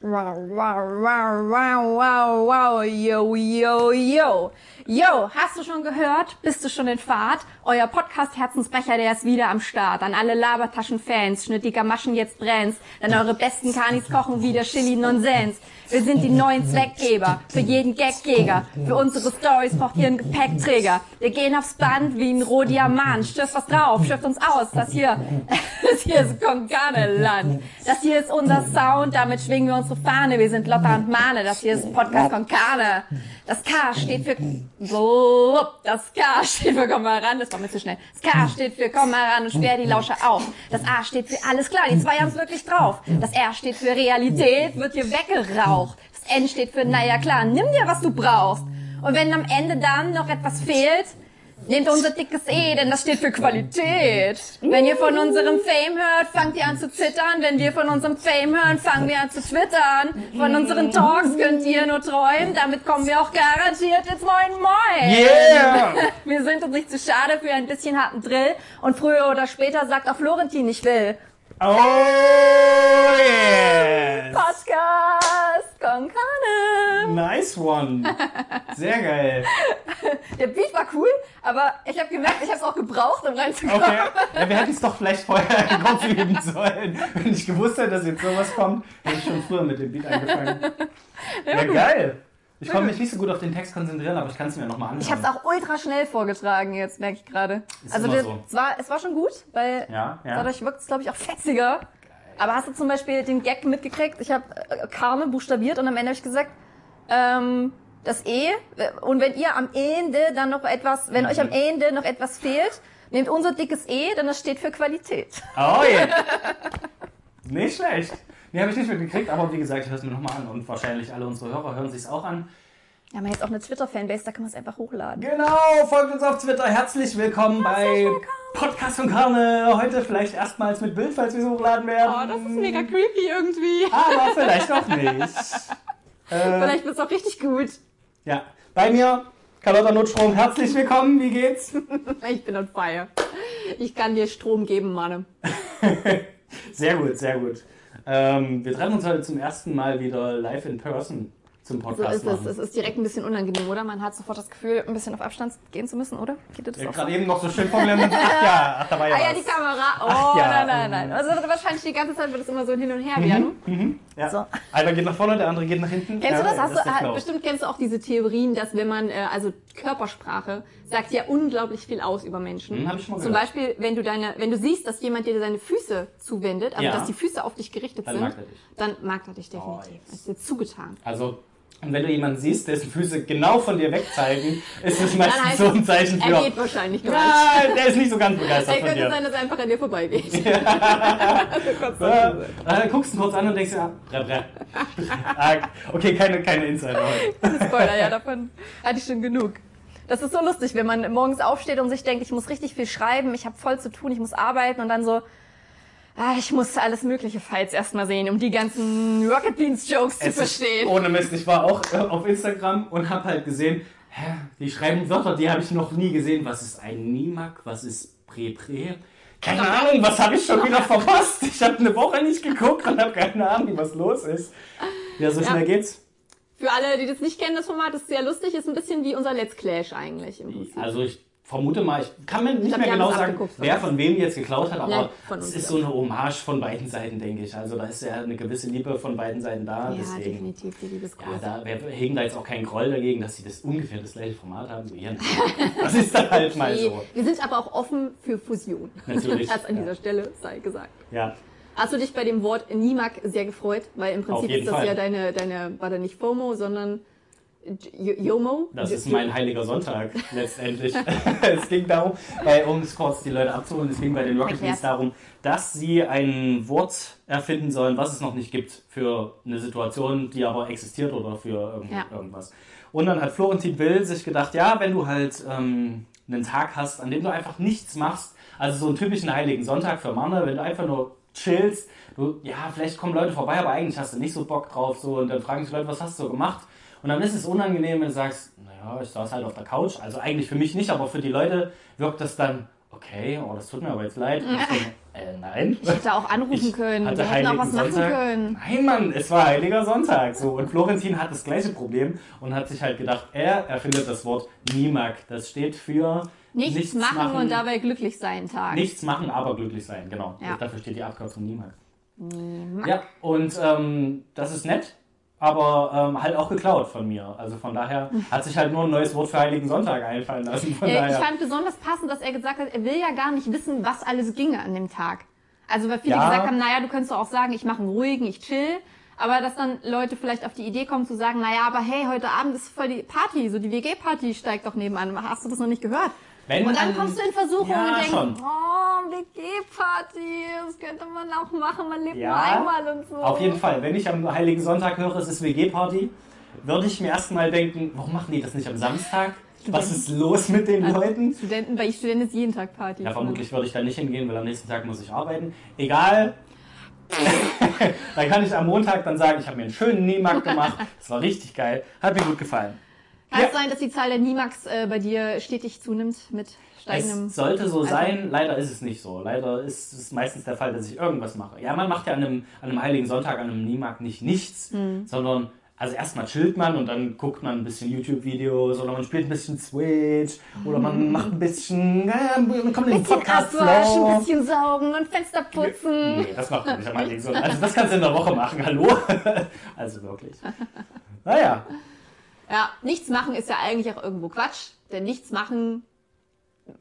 Wow, wow, wow, wow, wow, wow, yo, yo, yo. Yo, hast du schon gehört? Bist du schon in Fahrt? Euer Podcast Herzensbrecher, der ist wieder am Start. An alle Labertaschen-Fans, schnittiger Maschen jetzt brennt's. Denn eure besten Kanis kochen wieder Chili Nonsens. Wir sind die neuen Zweckgeber, für jeden Gagjäger. Für unsere Stories braucht ihr einen Gepäckträger. Wir gehen aufs Band wie ein Rohdiamant. Stirft was drauf, schürft uns aus. Das hier, das hier ist Konkane-Land. Das hier ist unser Sound, damit schwingen wir unsere Fahne. Wir sind Lotta und Mane, das hier ist Podcast Konkane. Das K steht für, das K steht für komm mal ran, das war mir zu schnell. Das K steht für komm mal ran und sperr die Lausche auf. Das A steht für alles klar, die zwei haben's wirklich drauf. Das R steht für Realität, wird hier weggeraucht. Das N steht für naja klar, nimm dir was du brauchst. Und wenn am Ende dann noch etwas fehlt, Nehmt unser dickes E, denn das steht für Qualität. Wenn ihr von unserem Fame hört, fangt ihr an zu zittern. Wenn wir von unserem Fame hören, fangen wir an zu twittern. Von unseren Talks könnt ihr nur träumen. Damit kommen wir auch garantiert ins Moin Moin. Yeah! Wir sind uns nicht zu schade für ein bisschen harten Drill. Und früher oder später sagt auch Florentin, ich will. Oh yes! Podcast Konkane. Nice one. Sehr geil. Der Beat war cool, aber ich habe gemerkt, ich habe es auch gebraucht, um reinzukommen. Okay. Ja, wir hätten es doch vielleicht vorher kurz üben sollen. Wenn ich gewusst hätte, dass jetzt sowas kommt, hätte ich schon früher mit dem Beat angefangen. Ja, geil. Ich konnte mich nicht so gut auf den Text konzentrieren, aber ich kann es mir nochmal anschauen. Ich habe es auch ultra schnell vorgetragen jetzt, merke ich gerade. Also das, so. es, war, es war schon gut, weil Ja, ja. dadurch wirkt es, glaube ich, auch fetziger. Aber hast du zum Beispiel den Gag mitgekriegt? Ich habe äh, Karne buchstabiert und am Ende habe ich gesagt, ähm, das E, äh, und wenn ihr am Ende dann noch etwas, wenn euch am Ende noch etwas fehlt, nehmt unser dickes E, denn das steht für Qualität. Oh yeah. Nicht schlecht. Nee, habe ich nicht mitgekriegt, aber wie gesagt, ich höre es mir nochmal an und wahrscheinlich alle unsere Hörer hören sich auch an. Wir haben ja jetzt auch eine Twitter-Fanbase, da kann man es einfach hochladen. Genau, folgt uns auf Twitter. Herzlich willkommen bei Podcast und Karne. Heute vielleicht erstmals mit Bild, falls wir es hochladen werden. Oh, das ist mega creepy irgendwie. Aber vielleicht auch nicht. Äh, Vielleicht wird's auch richtig gut. ja, bei mir, Carlotta Notstrom. Herzlich willkommen. Wie geht's? Ich bin on fire. Ich kann dir Strom geben, Mann. Sehr gut, sehr gut. Ähm, wir treffen uns heute zum ersten Mal wieder live in person zum So Podcast ist es. machen. Es ist direkt ein bisschen unangenehm, oder? Man hat sofort das Gefühl, ein bisschen auf Abstand gehen zu müssen, oder? Geht dir das Ja, auch so? Gerade eben noch so schön formuliert. Ach ja, ach, da war ja Ah ja, was. die Kamera. Oh, Ach ja, nein, nein, nein. Also wahrscheinlich die ganze Zeit wird es immer so hin und her werden. Ja. So. Einer geht nach vorne, der andere geht nach hinten. Kennst du ja, das? Hast ist du, ah, bestimmt kennst du auch diese Theorien, dass wenn man, äh, also Körpersprache sagt ja unglaublich viel aus über Menschen. Hm, mal Zum. Beispiel, wenn du deine, wenn du siehst, dass jemand dir seine Füße zuwendet, also Ja. dass die Füße auf dich gerichtet Dann sind, mag er dich. dann mag er dich definitiv. Oh. Das ist dir zugetan. Also, und wenn du jemanden siehst, dessen Füße genau von dir wegzeigen, ist das meistens heißt so ein Zeichen Er für. geht wahrscheinlich gar nicht. Ja, der ist nicht so ganz begeistert Er könnte dir. sein, dass er einfach an dir vorbeigeht. Ja, dann guckst du ihn kurz an und denkst dir, ah, brä. Ah, okay, keine, keine Insider heute. Spoiler, ja, davon hatte ich schon genug. Das ist so lustig, wenn man morgens aufsteht und sich denkt, ich muss richtig viel schreiben, ich habe voll zu tun, ich muss arbeiten und dann so, ah, ich muss alles mögliche Files erstmal sehen, um die ganzen Rocket Beans Jokes zu Es ist verstehen. ohne Mist, ich war auch äh, auf Instagram und habe halt gesehen, hä, die schreiben Wörter, die habe ich noch nie gesehen. Was ist ein Nimak? Was ist Prä-Prä? Keine Ahnung, was habe ich schon wieder verpasst? Ich habe eine Woche nicht geguckt und habe keine Ahnung, was los ist. Ja, so Ja. schnell geht's. Für alle, die das nicht kennen, das Format ist sehr lustig, ist ein bisschen wie unser Let's Clash eigentlich im Prinzip. Also ich vermute mal, ich kann mir nicht glaub, mehr genau sagen, wer von wem jetzt geklaut hat, aber Ja, es ist so eine Hommage von beiden Seiten, denke ich. Also da ist ja eine gewisse Liebe von beiden Seiten da. Ja, deswegen, definitiv, die Liebe ist ja, groß. da wir hegen da jetzt auch keinen Groll dagegen, dass sie das ungefähr das gleiche Format haben. So, ja, das ist dann halt mal Nee, so. Wir sind aber auch offen für Fusion. Natürlich, Das an ja. dieser Stelle sei gesagt. Ja, Hast du dich bei dem Wort Nimak sehr gefreut? Weil im Prinzip ist das Fall. ja deine, deine, war da nicht FOMO, sondern Yomo? das ist mein heiliger Sonntag letztendlich. es ging darum, bei, um es kurz die Leute abzuholen, es ging bei den Rocket. Beans darum, dass sie ein Wort erfinden sollen, was es noch nicht gibt für eine Situation, die aber existiert oder für irgend, Ja. irgendwas. Und dann hat Florentin Will sich gedacht, ja, wenn du halt ähm, einen Tag hast, an dem du einfach nichts machst, also so einen typischen heiligen Sonntag für Männer, wenn du einfach nur chillst, du, ja, vielleicht kommen Leute vorbei, aber eigentlich hast du nicht so Bock drauf, so, und dann fragen sich Leute, was hast du gemacht? Und dann ist es unangenehm, wenn du sagst, naja, ich saß halt auf der Couch. Also eigentlich für mich nicht, aber für die Leute wirkt das dann, okay, oh, das tut mir aber jetzt leid. Ich so, äh, nein. Ich hätte auch anrufen können. hatte Wir hätten auch was machen Sonntag. können. Nein, Mann, es war Heiliger Sonntag. So. Und Florentin hat das gleiche Problem und hat sich halt gedacht, er erfindet das Wort Nimak. Das steht für Nichts, machen, und dabei glücklich sein Tag. Nichts machen, aber glücklich sein, genau. Ja. Dafür steht die Abkürzung Nimak. Ja, und ähm, das ist nett, aber ähm, halt auch geklaut von mir. Also von daher hat sich halt nur ein neues Wort für Heiligen Sonntag einfallen lassen. Von Äh, ich daher. fand besonders passend, dass er gesagt hat, er will ja gar nicht wissen, was alles ginge an dem Tag. Also weil viele Ja. gesagt haben, naja, du könntest doch auch sagen, ich mache einen ruhigen, ich chill. Aber dass dann Leute vielleicht auf die Idee kommen zu sagen, naja, aber hey, heute Abend ist voll die Party, so die WG-Party steigt doch nebenan. Hast du das noch nicht gehört? Wenn und dann an- kommst du in Versuchung Ja, und denkst, schon. oh, WG-Party, das könnte man auch machen, man lebt nur Ja, einmal und so. Auf jeden Fall. Wenn ich am Heiligen Sonntag höre, es ist WG-Party, würde ich mir erstmal denken, warum machen die das nicht am Samstag? Was ist los mit den Leuten? Studenten, bei Studenten ist jeden Tag Party. Ja, vermutlich würde ich da nicht hingehen, weil am nächsten Tag muss ich arbeiten. Egal. dann kann ich am Montag dann sagen, ich habe mir einen schönen Niemarkt gemacht. Das war richtig geil. Hat mir gut gefallen. Kann Ja. es sein, dass die Zahl der Nimax äh, bei dir stetig zunimmt mit steigendem... Es sollte so Also- sein, leider ist es nicht so. Leider ist es meistens der Fall, dass ich irgendwas mache. Ja, man macht ja an einem, an einem Heiligen Sonntag, an einem Niemarkt nicht nichts, Hm. sondern also erstmal chillt man und dann guckt man ein bisschen YouTube-Videos oder man spielt ein bisschen Switch oder man macht ein bisschen, ja, man kommt in den podcast abwaschen, ein bisschen saugen und Fenster putzen. Nee, das macht man nicht am Heiligen Sonntag. Also das kannst du in der Woche machen, hallo? Also wirklich. Naja, Ja, nichts machen ist ja eigentlich auch irgendwo Quatsch. Denn nichts machen,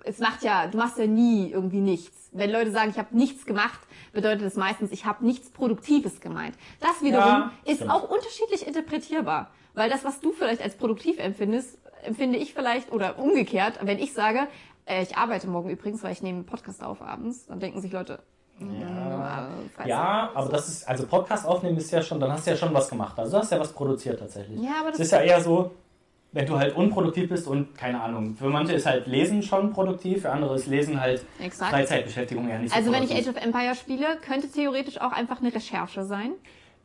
es macht ja, du machst ja nie irgendwie nichts. Wenn Leute sagen, ich habe nichts gemacht, bedeutet es meistens, ich habe nichts Produktives gemeint. Das wiederum Ja, ist stimmt. auch unterschiedlich interpretierbar. Weil das, was du vielleicht als produktiv empfindest, empfinde ich vielleicht, oder umgekehrt, wenn ich sage, äh, ich arbeite morgen übrigens, weil ich nehme einen Podcast auf abends, dann denken sich Leute, ja, ja, aber das ist, also Podcast aufnehmen ist ja schon, dann hast du ja schon was gemacht. Also du hast ja was produziert tatsächlich. Ja, aber Es das ist ja eher so, wenn du halt unproduktiv bist und keine Ahnung. Für manche ist halt Lesen schon produktiv, für andere ist Lesen halt Exakt. Freizeitbeschäftigung eher nicht so Also wenn ich produktiv. Age of Empire spiele, könnte theoretisch auch einfach eine Recherche sein.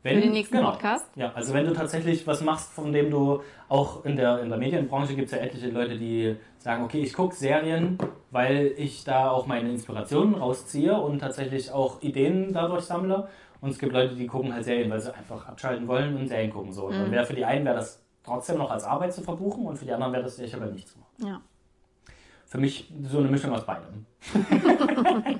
Wenn, für den nächsten genau. Podcast. Ja, also wenn du tatsächlich was machst, von dem du auch in der, in der Medienbranche gibt es ja etliche Leute, die sagen, okay, ich gucke Serien, weil ich da auch meine Inspirationen rausziehe und tatsächlich auch Ideen dadurch sammle. Und es gibt Leute, die gucken halt Serien, weil sie einfach abschalten wollen und Serien gucken so. Und Mhm. dann wäre für die einen wäre das trotzdem noch als Arbeit zu verbuchen und für die anderen wäre das sicher aber nichts machen. Ja. Für mich so eine Mischung aus beidem.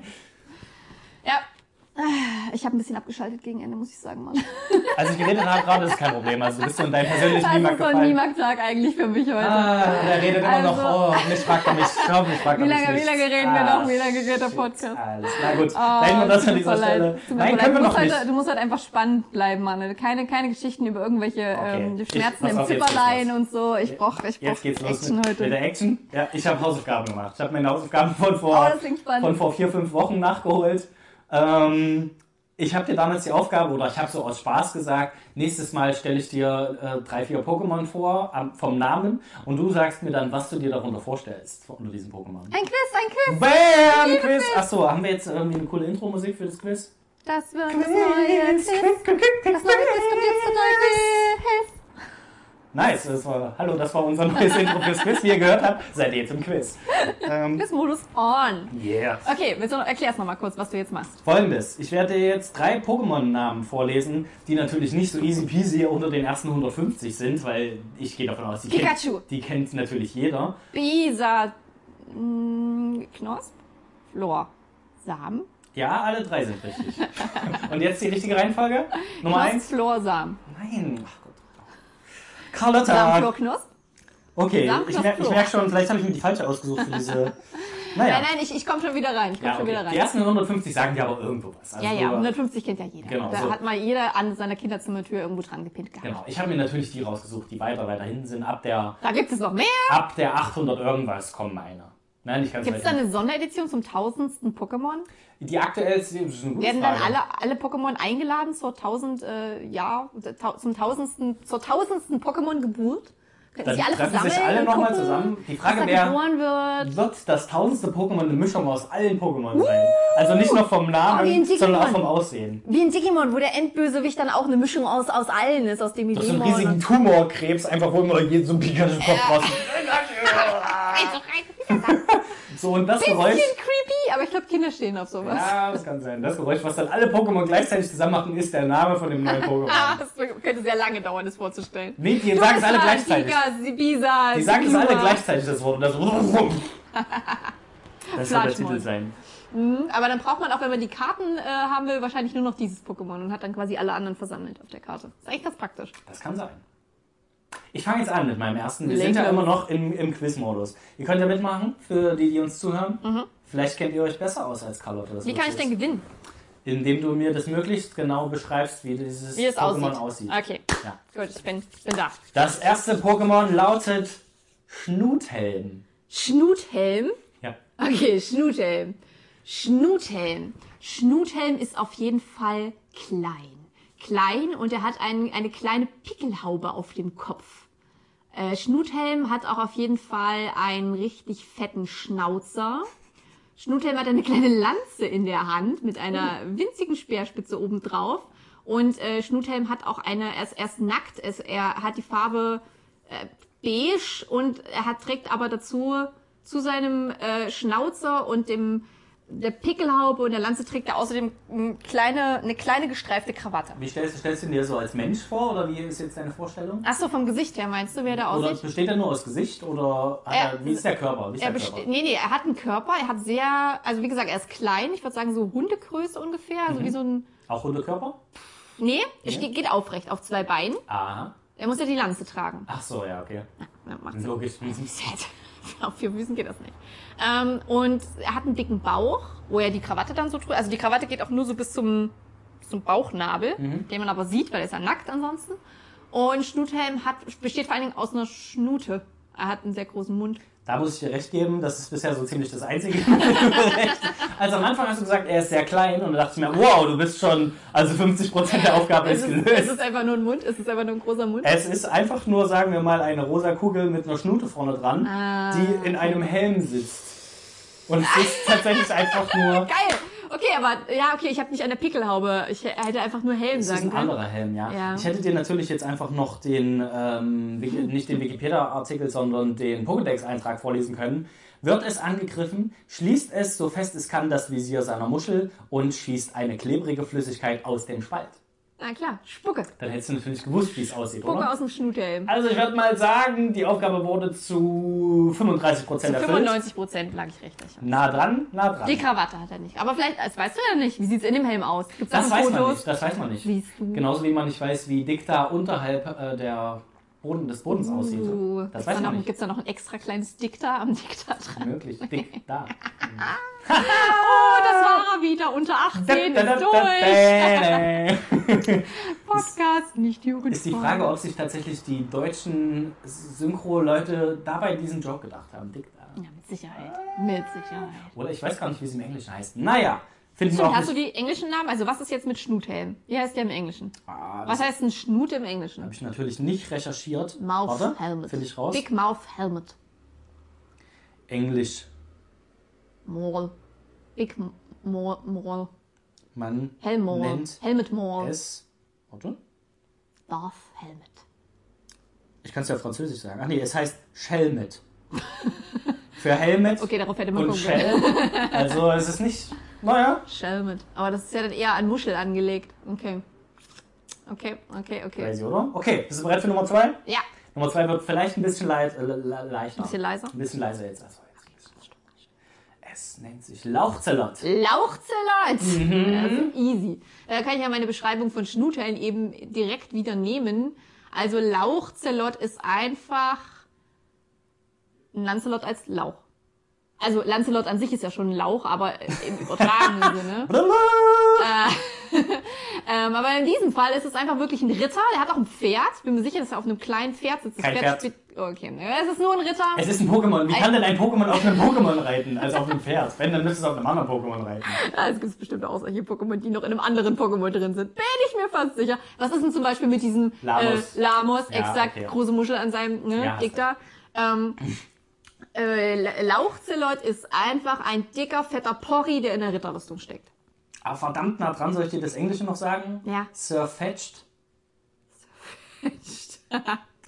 Ich habe ein bisschen abgeschaltet gegen Ende, muss ich sagen, Mann. Als ich geredet habe gerade, ist kein Problem. Also du bist so in deinem persönlichen Das Niemarkt ist so ein. Niemarkt-Tag eigentlich für mich heute. Ah, der redet immer noch, Also- oh, mich fragt er mich, schau, mich fragt er mich lange- nicht. wie lange reden wir Ah, noch? Wie lange geht der Podcast? Alles klar, gut. Oh, Nehmen wir das an dieser Stelle. Nein, können wir noch musst nicht. halt, du musst halt einfach spannend bleiben, Mann. Keine, keine Geschichten über irgendwelche ähm, Okay. Schmerzen Ich- im Zipperlein und so. Ich brauch, ich brauch los Action mit, heute. mit der Action. Ja, ich habe Hausaufgaben gemacht. Ich habe meine Hausaufgaben von Oh, vor, das spannend. von vor vier, fünf Wochen nachgeholt. Ähm, ich habe dir damals die Aufgabe, oder ich habe so aus Spaß gesagt, nächstes Mal stelle ich dir äh, drei, vier Pokémon vor, am- vom Namen, und du sagst mir dann, was du dir darunter vorstellst, unter diesen Pokémon. Ein Quiz, ein Quiz. Bam! Quiz! Achso, haben wir jetzt irgendwie eine coole Intro-Musik für das Quiz? Das wird das neue Quiz. Das neue Quiz kommt jetzt zu neue Quiz. Nice, das war, hallo, das war unser neues Intro fürs Quiz. Wie ihr gehört habt, seid ihr jetzt im Quiz. Ähm, Quizmodus on. yeah. Okay, willst du erklär's nochmal kurz, was du jetzt machst. Folgendes, ich werde dir jetzt drei Pokémon-Namen vorlesen, die natürlich nicht so easy peasy unter den ersten 150 sind, weil ich gehe davon aus, die, Pikachu. kennt, die kennt natürlich jeder. Bisa, mh, Knosp, Flor, Samen, Ja, alle drei sind richtig. Und jetzt die richtige Reihenfolge? Nummer Knosp, eins? Flor, Samen. Nein. Ach Gott. Carlotta. Knosp. Okay, ich, mer ich merke schon, vielleicht habe ich mir die falsche ausgesucht für diese... Naja. Nein, nein, ich, ich komme schon wieder rein. Ich komm Ja, schon okay. wieder rein. Die ersten 150 sagen dir aber irgendwo was. Also ja, ja, nur- 150 kennt ja jeder. Genau, da so. hat mal jeder an seiner Kinderzimmertür irgendwo dran gepinnt gehabt. Genau, ich habe mir natürlich die rausgesucht, die weiter, weiter hinten sind. Ab der, Da gibt es noch mehr. ab der 800 irgendwas kommen meine. Nein, nicht ganz Gibt es da eine Sonderedition zum tausendsten Pokémon? Die aktuellste das ist eine gute Werden Frage. dann alle, alle Pokémon eingeladen zur tausend, äh, ja, zum tausendsten, zur tausendsten Pokémon-Geburt? Könnten Dann sie alle treffen sich alle und noch mal gucken, zusammen. Die Frage wäre- geboren wird? Wird das tausendste Pokémon eine Mischung aus allen Pokémon sein? Also nicht nur vom Oh, Namen, ein sondern auch vom Aussehen. Wie ein Digimon, wo der Endbösewicht dann auch eine Mischung aus, aus allen ist, aus dem Das ist ein Digimon. riesigen Tumorkrebs, einfach wo immer jeden so ein Pikachu-Kopf raus. So, und das Bisschen Geräusch. creepy, aber ich glaube, Kinder stehen auf sowas. Ja, das kann sein. Das Geräusch, was dann alle Pokémon gleichzeitig zusammen machen, ist der Name von dem neuen Ah, Pokémon. das könnte sehr lange dauern, das vorzustellen. Nee, die sagen es alle gleichzeitig. Sibisa, Die sagen es alle gleichzeitig, das Wort. Und das, das soll der. Titel sein. Aber dann braucht man auch, wenn man die Karten äh, haben will, wahrscheinlich nur noch dieses Pokémon und hat dann quasi alle anderen versammelt auf der Karte. Ist eigentlich ganz praktisch. Das kann sein. Ich fange jetzt an mit meinem ersten. Wir sind Leg ja immer noch im, im Quiz-Modus. Ihr könnt ja mitmachen, für die, die uns zuhören. Vielleicht kennt ihr euch besser aus als Carlotta. Das Mhm. Wie kann ich wirklich denn ist. gewinnen? Indem du mir das möglichst genau beschreibst, wie dieses Wie Pokémon aussieht. aussieht. Okay, Ja. gut, ich bin, ich bin da. Das erste Pokémon lautet Schnuthelm. Schnuthelm. Ja. Okay, Schnuthelm. Schnuthelm. Schnuthelm ist auf jeden Fall klein. Klein und er hat ein, eine kleine Pickelhaube auf dem Kopf. Äh, Schnuthelm hat auch auf jeden Fall einen richtig fetten Schnauzer. Schnuthelm hat eine kleine Lanze in der Hand mit einer winzigen Speerspitze oben drauf. Und äh, Schnuthelm hat auch eine, er ist, er ist nackt, es, er hat die Farbe äh, beige und er hat, trägt aber dazu zu seinem äh, Schnauzer und dem der Pickelhaube und der Lanze trägt er außerdem eine kleine, eine kleine gestreifte Krawatte. Wie stellst, stellst du ihn dir so als Mensch vor oder wie ist jetzt deine Vorstellung? Ach so, vom Gesicht her meinst du, wer der Oder aussieht? besteht er nur aus Gesicht oder Er- er, wie ist der Körper? Wie ist Er der Körper? nee, nee, er hat einen Körper, er hat sehr, also wie gesagt, er ist klein, ich würde sagen so Hundegröße ungefähr, also wie so ein, Auch Hundekörper? nee, er steht, geht aufrecht auf zwei Beinen. Aha. Er muss ja die Lanze tragen. Ach so, ja, okay. Ja, macht Sinn. Logisch. Auf vier Füßen geht das nicht. Ähm, und er hat einen dicken Bauch, wo er die Krawatte dann so trägt. Also die Krawatte geht auch nur so bis zum, zum Bauchnabel, den man aber sieht, weil er ist ja nackt ansonsten. Und Schnuthelm hat, besteht vor allen Dingen aus einer Schnute. Er hat einen sehr großen Mund. Da muss ich dir recht geben, das ist bisher so ziemlich das Einzige. also am Anfang hast du gesagt, er ist sehr klein und da dachte ich mir, wow, du bist schon, also 50% der Aufgabe Es ist ist, es gelöst. ist einfach nur ein Mund, es ist einfach nur ein großer Mund. Es ist einfach nur, sagen wir mal, eine rosa Kugel mit einer Schnute vorne dran, Ah. die in einem Helm sitzt. Und es ist tatsächlich einfach nur, Geil! Okay, aber ja, okay, ich habe nicht der Pickelhaube. Ich hätte einfach nur Helm ist sagen ein können. anderer Helm, ja. Ja. Ich hätte dir natürlich jetzt einfach noch den, ähm, nicht den Wikipedia-Artikel, sondern den Pokédex-Eintrag vorlesen können. Wird es angegriffen, schließt es so fest es kann das Visier seiner Muschel und schießt eine klebrige Flüssigkeit aus dem Spalt. Na klar, Spucke. Dann hättest du natürlich gewusst, wie es aussieht, Spucke oder? aus dem Schnuthelm. Also ich würde mal sagen, die Aufgabe wurde zu 35% erfüllt. 95 Prozent lag ich richtig. Nah dran, nah dran. Die Krawatte hat er nicht. Aber vielleicht, das weißt du ja nicht. Wie sieht's in dem Helm aus? Gibt's da Das weiß man Fotos? nicht, das weiß man nicht. Siehst du. Genauso wie man nicht weiß, wie dick da unterhalb äh, der Boden des Bodens aussieht. Uh, Das gibt's weiß da man noch, nicht. Gibt's da noch ein extra kleines Dikta am Dikta dran? Möglich, dick da. Oh, das war er wieder. Unter 18 ist durch. Podcast, nicht jugendfrei. Ist die Frage, ob sich tatsächlich die deutschen Synchro-Leute dabei diesen Joke gedacht haben. Dick da. Ja, mit Sicherheit. Mit Sicherheit. Oder ich weiß gar nicht, wie sie im Englischen heißt. Naja, finden Stimmt, hast du die englischen Namen? Also was ist jetzt mit Schnuthelm? Wie heißt der im Englischen? Ah, Was heißt ein Schnut im Englischen? habe ich natürlich nicht recherchiert. Mouth Warte, Helmet. finde ich raus. Big Mouth Helmet. Englisch. Maul. Big M- Maul. Maul. Man Helmmaul. nennt Helmet Maul. es. Warte. Darth Helmet. Ich kann es ja auf Französisch sagen. Ach nee, es heißt Shellmet. Für Helmet Okay, darauf hätte man und. Shell. Also es ist nicht. Naja. Helmet. Aber das ist ja dann eher an Muschel angelegt. Okay. Okay, okay, okay. Crazy, oder? Okay, bist du bereit für Nummer zwei? Ja. Nummer zwei wird vielleicht ein bisschen leid, äh, le- le- leichter. Ein bisschen leiser? Ein bisschen leiser jetzt. Also jetzt. Es nennt sich Lauchzellot. Lauchzellot! Mhm. Also easy. Da kann ich ja meine Beschreibung von Schnuthelm eben direkt wieder nehmen. Also Lauchzellot ist einfach ein Lancelot als Lauch. Also Lancelot an sich ist ja schon ein Lauch, aber im übertragenen Sinne. Ähm, aber in diesem Fall ist es einfach wirklich ein Ritter. Der hat auch ein Pferd. Bin mir sicher, dass er auf einem kleinen Pferd sitzt. Das Kein Pferd. spielt- Okay, es ist nur ein Ritter. Es ist ein Pokémon. Wie kann denn ein Pokémon auf einem Pokémon reiten, als auf einem Pferd? Wenn, dann müsste es auf einem anderen Pokémon reiten. Ja, es gibt bestimmt auch solche Pokémon, die noch in einem anderen Pokémon drin sind. Bin ich mir fast sicher. Was ist denn zum Beispiel mit diesem Lamos. Äh, Lamos, Ja, exakt, okay. große Muschel an seinem ne, Ja, Dick da. Ähm, äh, La- Lauchzelot ist einfach ein dicker, fetter Porri, der in der Ritterrüstung steckt. Aber verdammt nah dran, soll ich dir das Englische noch sagen? Ja. Sir Fetched.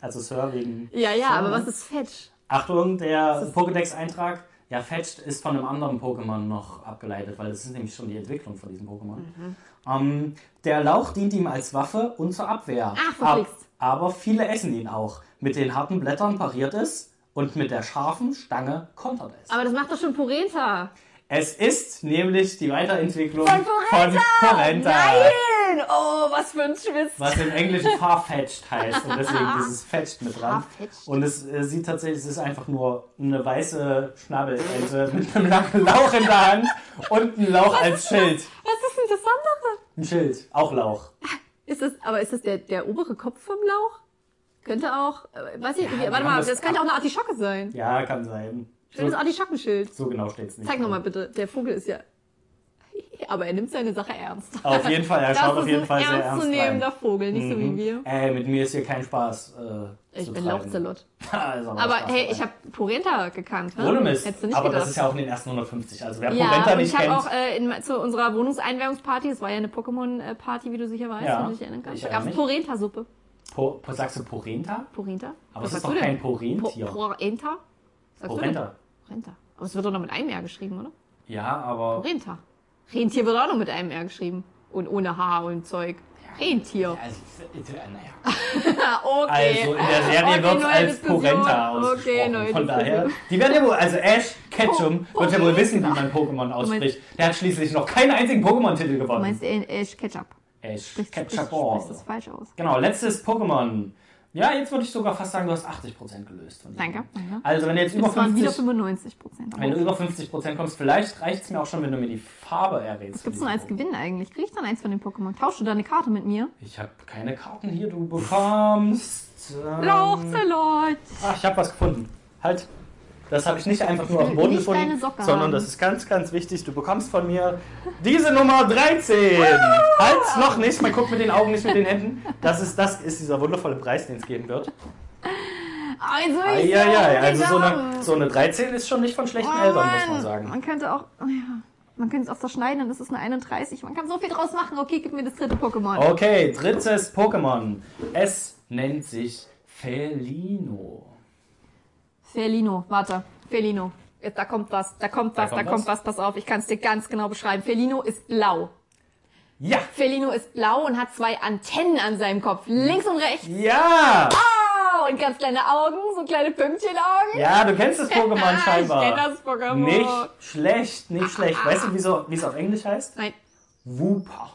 Also Sir wegen. Ja, ja, Sir, aber was ist Fetch? Achtung, der Pokédex-Eintrag. Ja, Fetched ist von einem anderen Pokémon noch abgeleitet, weil das ist nämlich schon die Entwicklung von diesem Pokémon. Mhm. Ähm, der Lauch dient ihm als Waffe und zur Abwehr. Ach, Ab, aber viele essen ihn auch. Mit den harten Blättern pariert es und mit der scharfen Stange kontert es. Aber das macht doch schon Porenta. Es ist nämlich die Weiterentwicklung Von Porenta! von Porenta. Nein! Oh, was für ein Schwitz. Was im Englischen Farfetched heißt und deswegen dieses Fetched mit dran. Farfetched. Und es äh, sieht tatsächlich, es ist einfach nur eine weiße Schnabelente mit einem langen Lauch in der Hand und ein Lauch als Schild. Was ist denn das andere? Ein Schild, auch Lauch. Ist das, aber ist das der, der obere Kopf vom Lauch? Könnte auch, äh, weiß ich, Ja, warte mal, das das, könnte auch eine Artischocke sein. Ja, kann sein. Schönes So, Artischockenschild. so genau steht es nicht. Zeig nochmal bitte, der Vogel ist ja, aber er nimmt seine Sache ernst. Auf jeden Fall, er schaut auf jeden ein Fall sehr ernst rein. ernstzunehmender Vogel, nicht so wie Mhm. wir. Ey, mit mir ist hier kein Spaß. Äh, Ich zu bin. Lauchzelot. Aber Spaß hey, dabei. ich habe Porenta gekannt. Ne? Ohne Mist. Hättest du nicht Aber gedacht. das ist ja auch in den ersten 150. Also wer ja, Porenta nicht ich habe kennt. auch äh, in, zu unserer Wohnungseinweihungsparty, es war ja eine Pokémon-Party, wie du sicher weißt, Ja, wenn du dich erinnern kannst, ich da gab es Porenta-Suppe. Po, po, sagst du Porenta? Porenta? Aber es ist doch du kein? Porentier. Po- Porenta? Sagst Porenta. du? Porenta. Aber es wird doch noch mit einem R geschrieben, oder? Ja, aber Porenta. Rentier wird auch noch mit einem R geschrieben. Und ohne H und Zeug. Rentier. Also, naja. okay. Also in der Serie Okay, wird es als Diskussion. Porenta Okay, ausgesprochen. neue Von daher, die werden ja wohl, also Ash Ketchum Po- wird ja wohl wissen, wie man Pokémon ausspricht. Der hat schließlich noch keinen einzigen Pokémon-Titel Du gewonnen. meinst äh, Ash Ketchup. Ketchup sprichst, Ball. das falsch aus. Genau, letztes Pokémon. Ja, jetzt würde ich sogar fast sagen, du hast 80% gelöst. Von. Danke. Also wenn du jetzt über Das waren wieder 50, 95 Prozent. wenn du über 50% kommst, vielleicht reicht es mir auch schon, wenn du mir die Farbe errätst. Was gibt's denn als Gewinn eigentlich? Krieg ich dann eins von den Pokémon? Tauschst du da eine Karte mit mir? Ich habe keine Karten hier, du bekommst... Ähm, Lauchzelot! Ah, ich habe was gefunden. Halt. Das habe ich nicht einfach nur auf dem Boden gefunden, sondern haben. das ist ganz, ganz wichtig. Du bekommst von mir diese Nummer 13. halt, noch nicht. Man guckt mit den Augen, nicht mit den Händen. Das ist, das ist dieser wundervolle Preis, den es geben wird. Also ich Eieiei, sag, also so eine, so eine 13 ist schon nicht von schlechten Oh Eltern, muss man sagen. Man könnte auch, oh ja, man könnte es auch zerschneiden, dann ist es eine 31. Man kann so viel draus machen. Okay, gib mir das dritte Pokémon. Okay, drittes Pokémon. Es nennt sich Felino. Felino, warte. Felino. Da kommt was, da kommt was, da kommt kommt, was? was, pass auf, ich kann es dir ganz genau beschreiben. Felino ist blau. Ja! Felino ist blau und hat zwei Antennen an seinem Kopf, links und rechts. Ja! Oh, und ganz kleine Augen, so kleine Pünktchenaugen. Ja, du kennst das Pokémon Ah, scheinbar. Ich kenn das Pokémon. Nicht schlecht, nicht schlecht. Weißt du, wie so- wie es auf Englisch heißt? Nein, Wooper.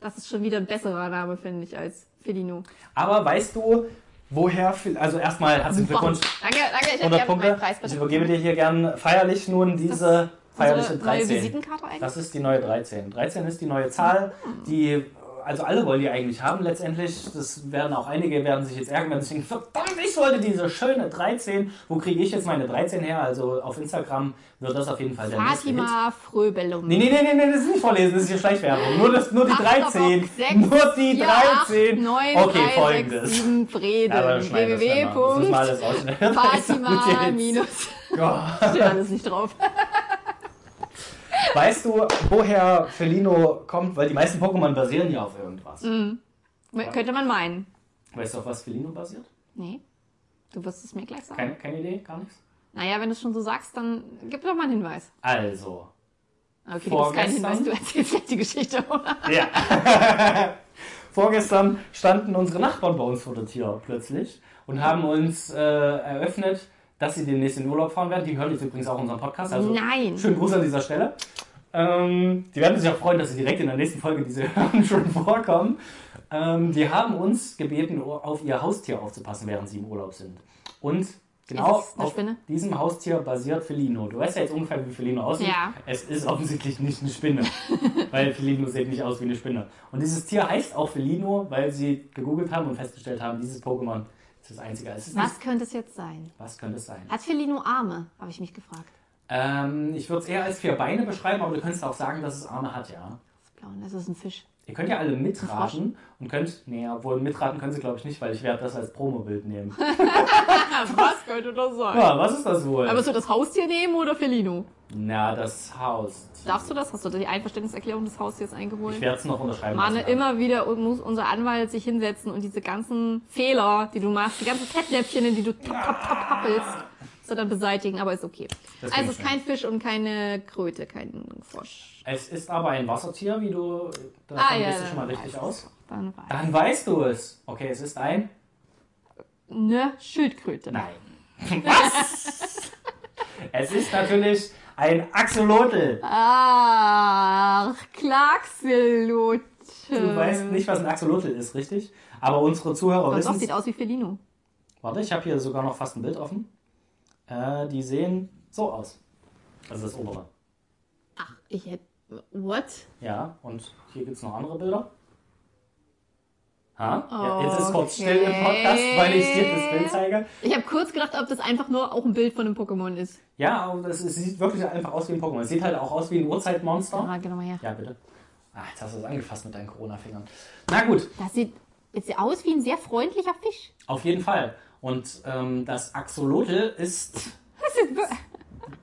das ist schon wieder ein besserer Name, finde ich, als Felino. Aber weißt du, woher, Fel- also erstmal herzlichen Glückwunsch, Danke, danke, ich hätte 100 gerne Punkte. Preis. Ich übergebe dir hier gern feierlich nun diese feierliche Unsere neue 13. Visitenkarte eigentlich? Das ist die neue 13. 13 ist die neue Zahl, die, also alle wollen die eigentlich haben letztendlich. Das werden auch einige, werden sich jetzt ärgern, werden sich denken, verdammt, ich wollte diese schöne 13. Wo kriege ich jetzt meine 13 her? Also auf Instagram wird das auf jeden Fall der nächste Hit. Fatima Fröbelum. Nee, nee, nee, nee, nee, das ist nicht vorlesen, das ist hier Schleichwerbung. Nur, das, nur die Acht, 13. Bock, sechs, nur die vier, 13. Acht, neun, okay, drei, folgendes. Sechs, sieben, Frieden. Ja, das. Das rausschneiden. Fatima minus. Steht alles nicht drauf. Weißt du, woher Felino kommt? Weil die meisten Pokémon basieren ja auf irgendwas. Mhm. Könnte man meinen. Weißt du, auf was Felino basiert? Nee. Du wirst es mir gleich sagen. Keine, keine Idee? Gar nichts? Naja, wenn du es schon so sagst, dann gib doch mal einen Hinweis. Also, Okay, du gibst keinen Vorgestern? Hinweis, du erzählst gleich die Geschichte, oder? Ja. Vorgestern standen unsere Nachbarn bei uns vor der Tür plötzlich und haben uns äh, eröffnet, dass sie demnächst in den Urlaub fahren werden. Die hören jetzt übrigens auch unseren Podcast. Also Nein. Schönen Gruß an dieser Stelle. Ähm, die werden sich auch freuen, dass sie direkt in der nächsten Folge diese hören schon vorkommen. Ähm, die haben uns gebeten, auf ihr Haustier aufzupassen, während sie im Urlaub sind. Und genau auf Spinne? diesem Haustier basiert Felino. Du weißt ja jetzt ungefähr, wie Felino aussieht. Ja. Es ist offensichtlich nicht eine Spinne, weil Felino sieht nicht aus wie eine Spinne. Und dieses Tier heißt auch Felino, weil sie gegoogelt haben und festgestellt haben, dieses Pokémon das einzige. Es ist nicht, Was könnte es jetzt sein? was könnte es sein? Hat Felino Arme? Habe ich mich gefragt. Ähm, ich würde es eher als vier Beine beschreiben, aber du könntest auch sagen, dass es Arme hat, ja. Das ist blau und das ist ein Fisch. Ihr könnt ja alle mitraten und könnt, nee, obwohl mitraten können sie glaube ich nicht, weil ich werde das als Promobild nehmen. Was könnte das sein? Ja, was ist das wohl? Aber du das Haustier nehmen oder Felino? Na, das Haus. Darfst du das? Hast du die Einverständniserklärung des Haustiers Ich eingeholt? werde es noch unterschreiben. Mane, immer wieder muss unser Anwalt sich hinsetzen und diese ganzen Fehler, die du machst, die ganzen Fettnäpfchen, in die du tap, tap, tap, tappelst, du dann beseitigen, aber ist okay. Das also es ist kein Fisch und keine Kröte, kein Frosch. Es ist aber ein Wassertier, wie du. Da Ah, ja, du dann schon mal richtig aus. Dann weiß Dann weißt du es. Okay, es ist ein. Ne Schildkröte. Nein. Was? es ist natürlich ein Axolotl. Ach, Clarkselote. Du weißt nicht, was ein Axolotl ist, richtig? Aber unsere Zuhörer Doch, wissen sieht aus wie Felino. Warte, ich habe hier sogar noch fast ein Bild offen. Äh, die sehen so aus. Also das obere. Ach, ich hätte... What? Ja, und hier gibt es noch andere Bilder. Ha? Ja, jetzt ist kurz still im Podcast, weil ich dir das Bild zeige. Ich habe kurz gedacht, ob das einfach nur auch ein Bild von einem Pokémon ist. Ja, aber es es sieht wirklich einfach aus wie ein Pokémon. Es sieht halt auch aus wie ein Urzeitmonster. Ah, doch mal her. Ja, bitte. Ah, jetzt hast du es angefasst mit deinen Corona-Fingern. Na gut, Das sieht jetzt aus wie ein sehr freundlicher Fisch. auf jeden Fall. Und ähm, das Axolotl ist, Das ist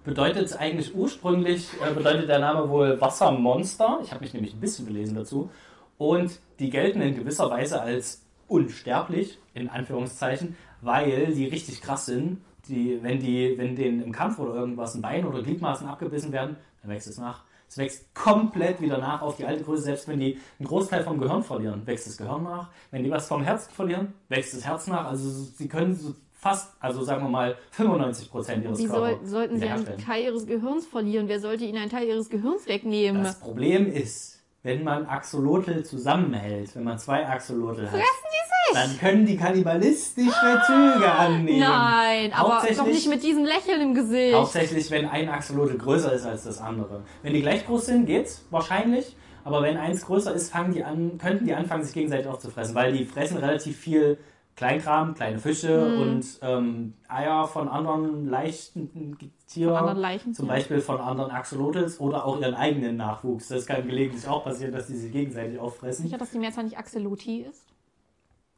bedeutet eigentlich ursprünglich, äh, bedeutet der Name wohl Wassermonster. Ich habe mich nämlich ein bisschen belesen dazu. Und die gelten in gewisser Weise als unsterblich, in Anführungszeichen, weil die richtig krass sind. Die, wenn, die, wenn denen im Kampf oder irgendwas ein Bein oder Gliedmaßen abgebissen werden, dann wächst es nach. Es wächst komplett wieder nach auf die alte Größe. Selbst wenn die einen Großteil vom Gehirn verlieren, wächst das Gehirn nach. Wenn die was vom Herzen verlieren, wächst das Herz nach. Also sie können so fast, also sagen wir mal 95 Prozent ihres Wie soll, Körpers sollten sie einen. Teil ihres Gehirns verlieren? Wer sollte ihnen einen Teil ihres Gehirns wegnehmen? Das Problem ist, wenn man Axolotl zusammenhält, wenn man zwei Axolotl hat, Fressen dann können die kannibalistische Züge annehmen. Nein, aber doch nicht mit diesem Lächeln im Gesicht. Hauptsächlich, wenn ein Axolotl größer ist als das andere. Wenn die gleich groß sind, geht's wahrscheinlich. Aber wenn eins größer ist, fangen die an, könnten die anfangen, sich gegenseitig aufzufressen, weil die fressen relativ viel Kleinkram, kleine Fische Mhm. und ähm, Eier von anderen leichten Tieren. Anderen Leichen, Zum. Beispiel von anderen Axolotls oder auch ihren eigenen Nachwuchs. Das kann gelegentlich auch passieren, dass die sich gegenseitig auffressen. Sicher, dass die Mehrzahl nicht Axolotl ist?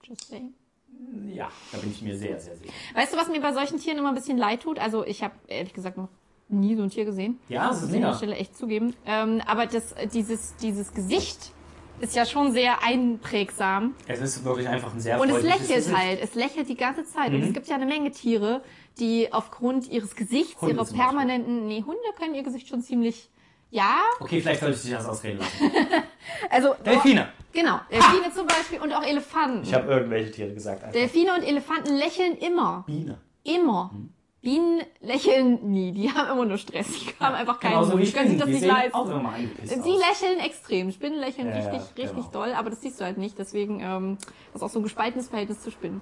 Just saying. Ja, da bin ich mir sehr, sehr sicher. Weißt du, was mir bei solchen Tieren immer ein bisschen leid tut? Also ich habe ehrlich gesagt noch nie so ein Tier gesehen. Ja, es ist an der. Stelle echt zugeben. Ähm, aber das, dieses, dieses Gesicht ist ja schon sehr einprägsam. Es ist wirklich einfach ein sehr Und es lächelt Gesicht. halt. Es lächelt die ganze Zeit. Mhm. Und es gibt ja eine Menge Tiere, die aufgrund ihres Gesichts, Hunde ihrer permanenten, nee, Hunde können ihr Gesicht schon ziemlich, ja, Okay, vielleicht sollte ich dich das ausreden lassen. also, Delfine. genau, Delfine zum Beispiel und auch Elefanten. Ich habe irgendwelche Tiere gesagt. Einfach. Delfine und Elefanten lächeln immer. Biene. Immer. Mhm. Bienen lächeln nie. Die haben immer nur Stress. Die haben einfach keinen Genauso Mut. Die können sich das Die nicht leisten. auch immer Sie aus. lächeln extrem. Spinnen lächeln Ja, ja, richtig, richtig genau. doll, aber das siehst du halt nicht. Deswegen ähm, ist auch so ein gespaltenes Verhältnis zu Spinnen.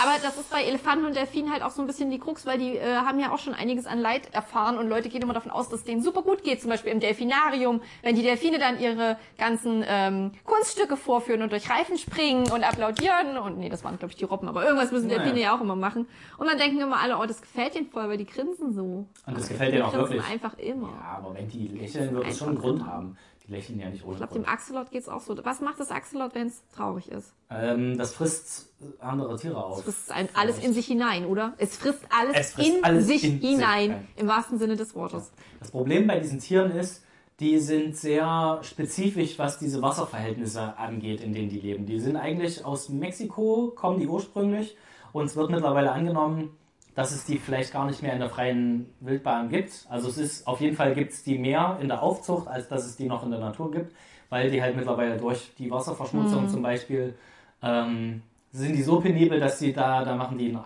Aber das ist bei Elefanten und Delfinen halt auch so ein bisschen die Krux, weil die äh, haben ja auch schon einiges an Leid erfahren und Leute gehen immer davon aus, dass es denen super gut geht. Zum Beispiel im Delfinarium, wenn die Delfine dann ihre ganzen ähm, Kunststücke vorführen und durch Reifen springen und applaudieren und nee, das waren glaube ich die Robben, aber irgendwas müssen. Delfine ja auch immer machen. Und dann denken immer alle, oh, das gefällt denen voll, weil die grinsen so. Und das gefällt denen auch wirklich. einfach immer. Ja, aber wenn die lächeln, wird es schon einen Grund immer. haben. Die lächeln ja nicht ohne Ich glaube, dem. Axolot geht's auch so. Was macht das Axolot, wenn es traurig ist? Ähm, das frisst andere Tiere auf. Es frisst ein, alles in sich hinein, oder? Es frisst alles, Es frisst in, alles sich in sich hinein, rein. im wahrsten Sinne des Wortes. Das Problem bei diesen Tieren ist, die sind sehr spezifisch, was diese Wasserverhältnisse angeht, in denen die leben. Die sind eigentlich aus Mexiko, kommen die ursprünglich und es wird mittlerweile angenommen, dass es die vielleicht gar nicht mehr in der freien Wildbahn gibt. Also es ist auf jeden Fall gibt es die mehr in der Aufzucht, als dass es die noch in der Natur gibt, weil die halt mittlerweile durch die Wasserverschmutzung zum Beispiel ähm, sind die so penibel, dass sie da, da machen die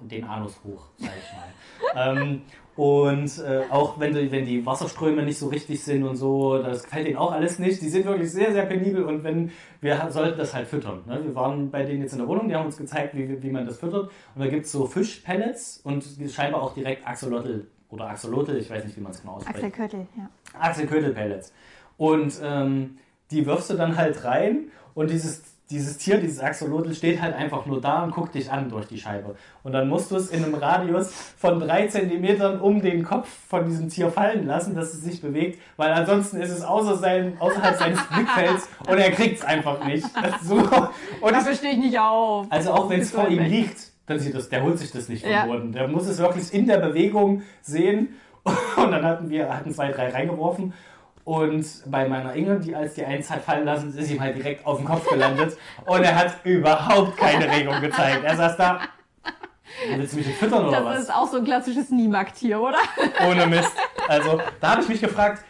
den Anus hoch, sag ich mal. ähm, und äh, auch wenn die, wenn die Wasserströme nicht so richtig sind und so, das gefällt denen auch alles nicht. Die sind wirklich sehr, sehr penibel und wenn wir sollten das halt füttern. Ne? Wir waren bei denen jetzt in der Wohnung, die haben uns gezeigt, wie, wie man das füttert. Und da gibt es so Fischpellets und scheinbar auch direkt Axolotl oder Axolotl, ich weiß nicht, wie man es genau ausspricht. Köttel, ja. Axelköttel-Pellets. Und ähm, die wirfst du dann halt rein und dieses, dieses Tier, dieses Axolotl, steht halt einfach nur da und guckt dich an durch die Scheibe. Und dann musst du es in einem Radius von drei Zentimetern um den Kopf von diesem Tier fallen lassen, dass es sich bewegt, weil ansonsten ist es außer sein, außerhalb seines Blickfelds und er kriegt es einfach nicht. Das so. Und Dafür stehe ich nicht auf. also auch wenn es vor ihm liegt, dann sieht das, der holt sich das nicht vom Ja. Boden. Der muss es wirklich in der Bewegung sehen. Und dann hatten wir hatten zwei, drei reingeworfen. Und bei meiner Inge, die als die eins hat fallen lassen, ist ihm halt direkt auf den Kopf gelandet. Und er hat überhaupt keine Regung gezeigt. Er saß da. Willst du mich füttern oder Das was? ist auch so ein klassisches Niemarkt-Tier, oder? Ohne Mist. Also, da habe ich mich gefragt,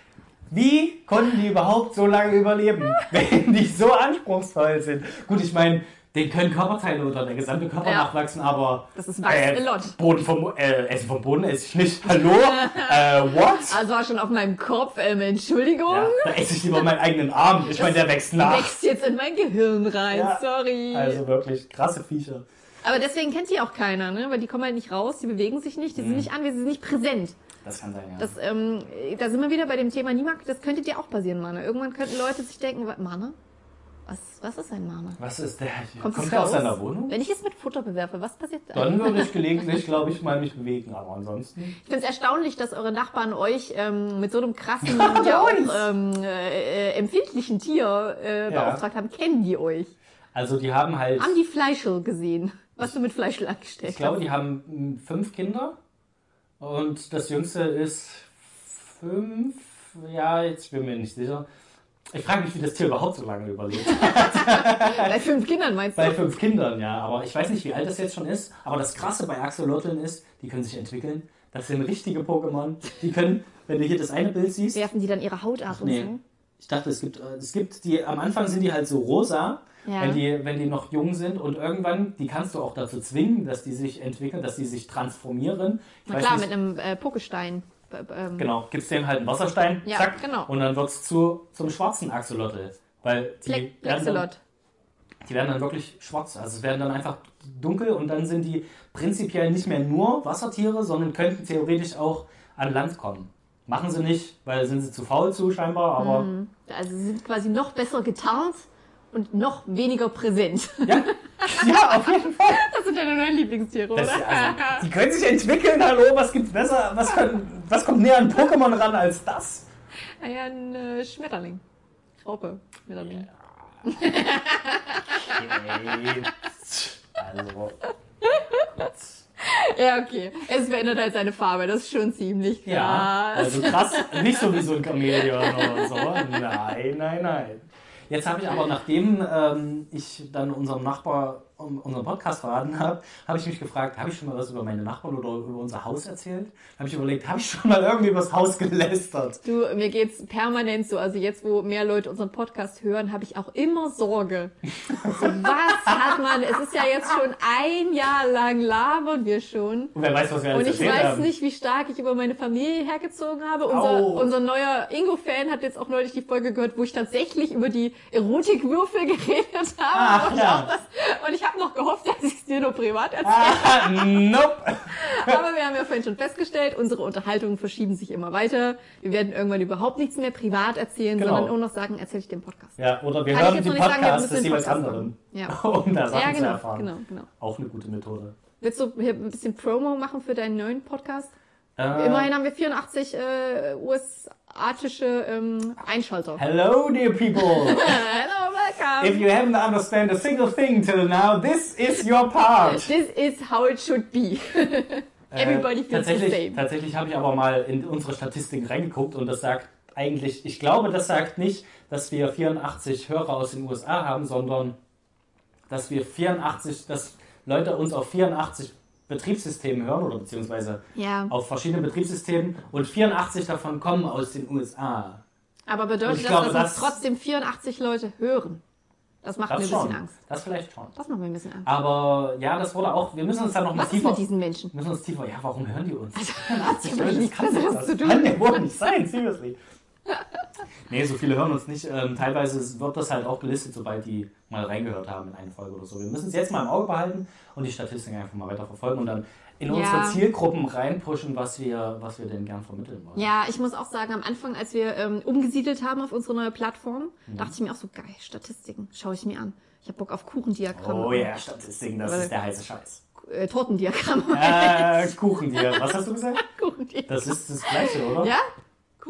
wie konnten die überhaupt so lange überleben, wenn die so anspruchsvoll sind? Gut, ich meine, den können Körperteile oder der gesamte Körper Ja. nachwachsen, aber Das ist lot. Boden vom äh, Essen vom Boden esse ich nicht. Hallo? äh, what? Also war schon auf meinem Kopf, ähm, Entschuldigung. Ja, da esse ich lieber meinen eigenen Arm. Ich meine, der wächst nach. Wächst jetzt in mein Gehirn rein, Ja. sorry. Also wirklich krasse Viecher. Aber deswegen kennt die auch keiner, ne? Weil die kommen halt nicht raus, die bewegen sich nicht, die Mhm. sind nicht anwesend, die sind nicht präsent. Das kann sein, ja. Das, ähm, da sind wir wieder bei dem Thema Niemarkt, das könnte dir auch passieren, Manne. Irgendwann könnten Leute sich denken, Manne? Was, was ist ein Manne? Was ist der? Kommt Kommt der aus raus? seiner Wohnung? Wenn ich es mit Futter bewerfe, was passiert da? Dann würde ich gelegentlich, glaube ich, mal mich bewegen. Aber ansonsten. Ich finde es erstaunlich, dass eure Nachbarn euch ähm, mit so einem krassen, ja, auch, ähm, äh, empfindlichen Tier äh, Ja. beauftragt haben. Kennen die euch? Also die haben halt. Haben die Fleischl gesehen? Was du mit Fleischl angestellt Ich glaube, hast? die haben mm, fünf Kinder. Und das jüngste ist fünf. Ja, jetzt bin ich mir nicht sicher. Ich frage mich, wie das Tier überhaupt so lange überlebt. Bei fünf Kindern meinst du? Bei fünf Kindern, ja. Aber ich weiß nicht, wie alt das jetzt schon ist. Aber das Krasse bei Axolotl ist, die können sich entwickeln. Das sind richtige Pokémon. Die können, wenn du hier das eine Bild siehst. Werfen die dann ihre Haut ab und Nee. so? Ich dachte, es gibt, äh, es gibt die, am Anfang sind die halt so rosa, Ja. wenn, die, wenn die noch jung sind und irgendwann, die kannst du auch dazu zwingen, dass die sich entwickeln, dass die sich transformieren. Ich Na klar, nicht, mit einem äh, Pokestein. Ähm, Genau, gibst dem halt einen Wasserstein, Ja, zack, genau. und dann wird's zu, zum schwarzen Axolotl. Weil die Black, werden, dann, die werden dann wirklich schwarz. Also es werden dann einfach dunkel und dann sind die prinzipiell nicht mehr nur Wassertiere, sondern könnten theoretisch auch an Land kommen. Machen sie nicht, weil sind sie zu faul zu scheinbar, aber Also sie sind quasi noch besser getarnt und noch weniger präsent. ja, ja, auf jeden Fall. Das sind deine neuen Lieblingstiere, Das, oder? also, die können sich entwickeln, hallo, was gibt's besser, was, können, was kommt näher an Pokémon ran als das? Ah ja, ein äh, Schmetterling. Raupe. Schmetterling. Okay. Also, Ja, okay. Es verändert halt seine Farbe, das ist schon ziemlich krass. ja, also krass, nicht so wie so ein Chamäleon oder so. Nein, nein, nein. Jetzt habe ich aber, nachdem ähm, ich dann unserem Nachbar um, unseren Podcast verraten habe, habe ich mich gefragt, habe ich schon mal was über meine Nachbarn oder über unser Haus erzählt? Habe ich überlegt, habe ich schon mal irgendwie über das Haus gelästert? Du, mir geht's permanent so. Also jetzt, wo mehr Leute unseren Podcast hören, habe ich auch immer Sorge. So, was hat man? Es ist ja jetzt schon ein Jahr lang labern wir schon. Und wer weiß, was wir alles Und ich weiß haben. nicht, wie stark ich über meine Familie hergezogen habe. Unser, Au. unser neuer Ingo-Fan hat jetzt auch neulich die Folge gehört, wo ich tatsächlich über die Erotikwürfel geredet habe. Ach, und, ja. und ich habe noch gehofft, dass ich es dir nur privat erzähle. Ah, nope. Aber wir haben ja vorhin schon festgestellt, unsere Unterhaltungen verschieben sich immer weiter. Wir werden irgendwann überhaupt nichts mehr privat erzählen, Genau. sondern nur noch sagen, erzähle ich den Podcast. Ja, oder wir Kann hören noch nicht sagen, des den jeweils Podcast anderen. Ja. um da Sachen Ja, zu genau, erfahren. genau, genau. Auch eine gute Methode. Willst du hier ein bisschen Promo machen für deinen neuen Podcast? Äh, Immerhin haben wir 84 äh, US-artische ähm, Einschalter. Hello, dear people. Hello, welcome. If you haven't understand a single thing till now, this is your part. This is how it should be. Everybody Äh, feels the tatsächlich, same. tatsächlich habe ich aber mal in unsere Statistiken reingeguckt und das sagt eigentlich, ich glaube, das sagt nicht, dass wir 84 Hörer aus den USA haben, sondern dass wir 84, dass Leute uns auf 84 Betriebssystemen hören oder beziehungsweise Ja, auf verschiedenen Betriebssystemen und 84 davon kommen aus den USA. Aber bedeutet das, dass uns das- trotzdem 84 Leute hören? Das macht mir Das ein bisschen schon. Angst. Das vielleicht schon. Das macht mir ein bisschen Angst. Aber ja, das wurde auch, wir müssen uns da noch mal Was tiefer mit diesen Menschen? müssen uns tiefer, ja, warum hören die uns? Habe Das nichts kann, das kann ja wohl nicht sein, seriously. Nee, so viele hören uns nicht. Ähm, teilweise wird das halt auch gelistet, sobald die mal reingehört haben in eine Folge oder so. Wir müssen es jetzt mal im Auge behalten und die Statistiken einfach mal weiter verfolgen und dann in Ja. unsere Zielgruppen reinpushen, was wir, was wir denn gern vermitteln wollen. Ja, ich muss auch sagen, am Anfang, als wir ähm, umgesiedelt haben auf unsere neue Plattform, Mhm. dachte ich mir auch so, geil, Statistiken, schaue ich mir an. Ich habe Bock auf Kuchendiagramme. Oh ja, Statistiken, das Weil- ist der heiße Scheiß. Äh, Tortendiagramme. Äh, Kuchen dir. Was hast du gesagt? Kuchendiagramme. Das ist das Gleiche, oder? Ja?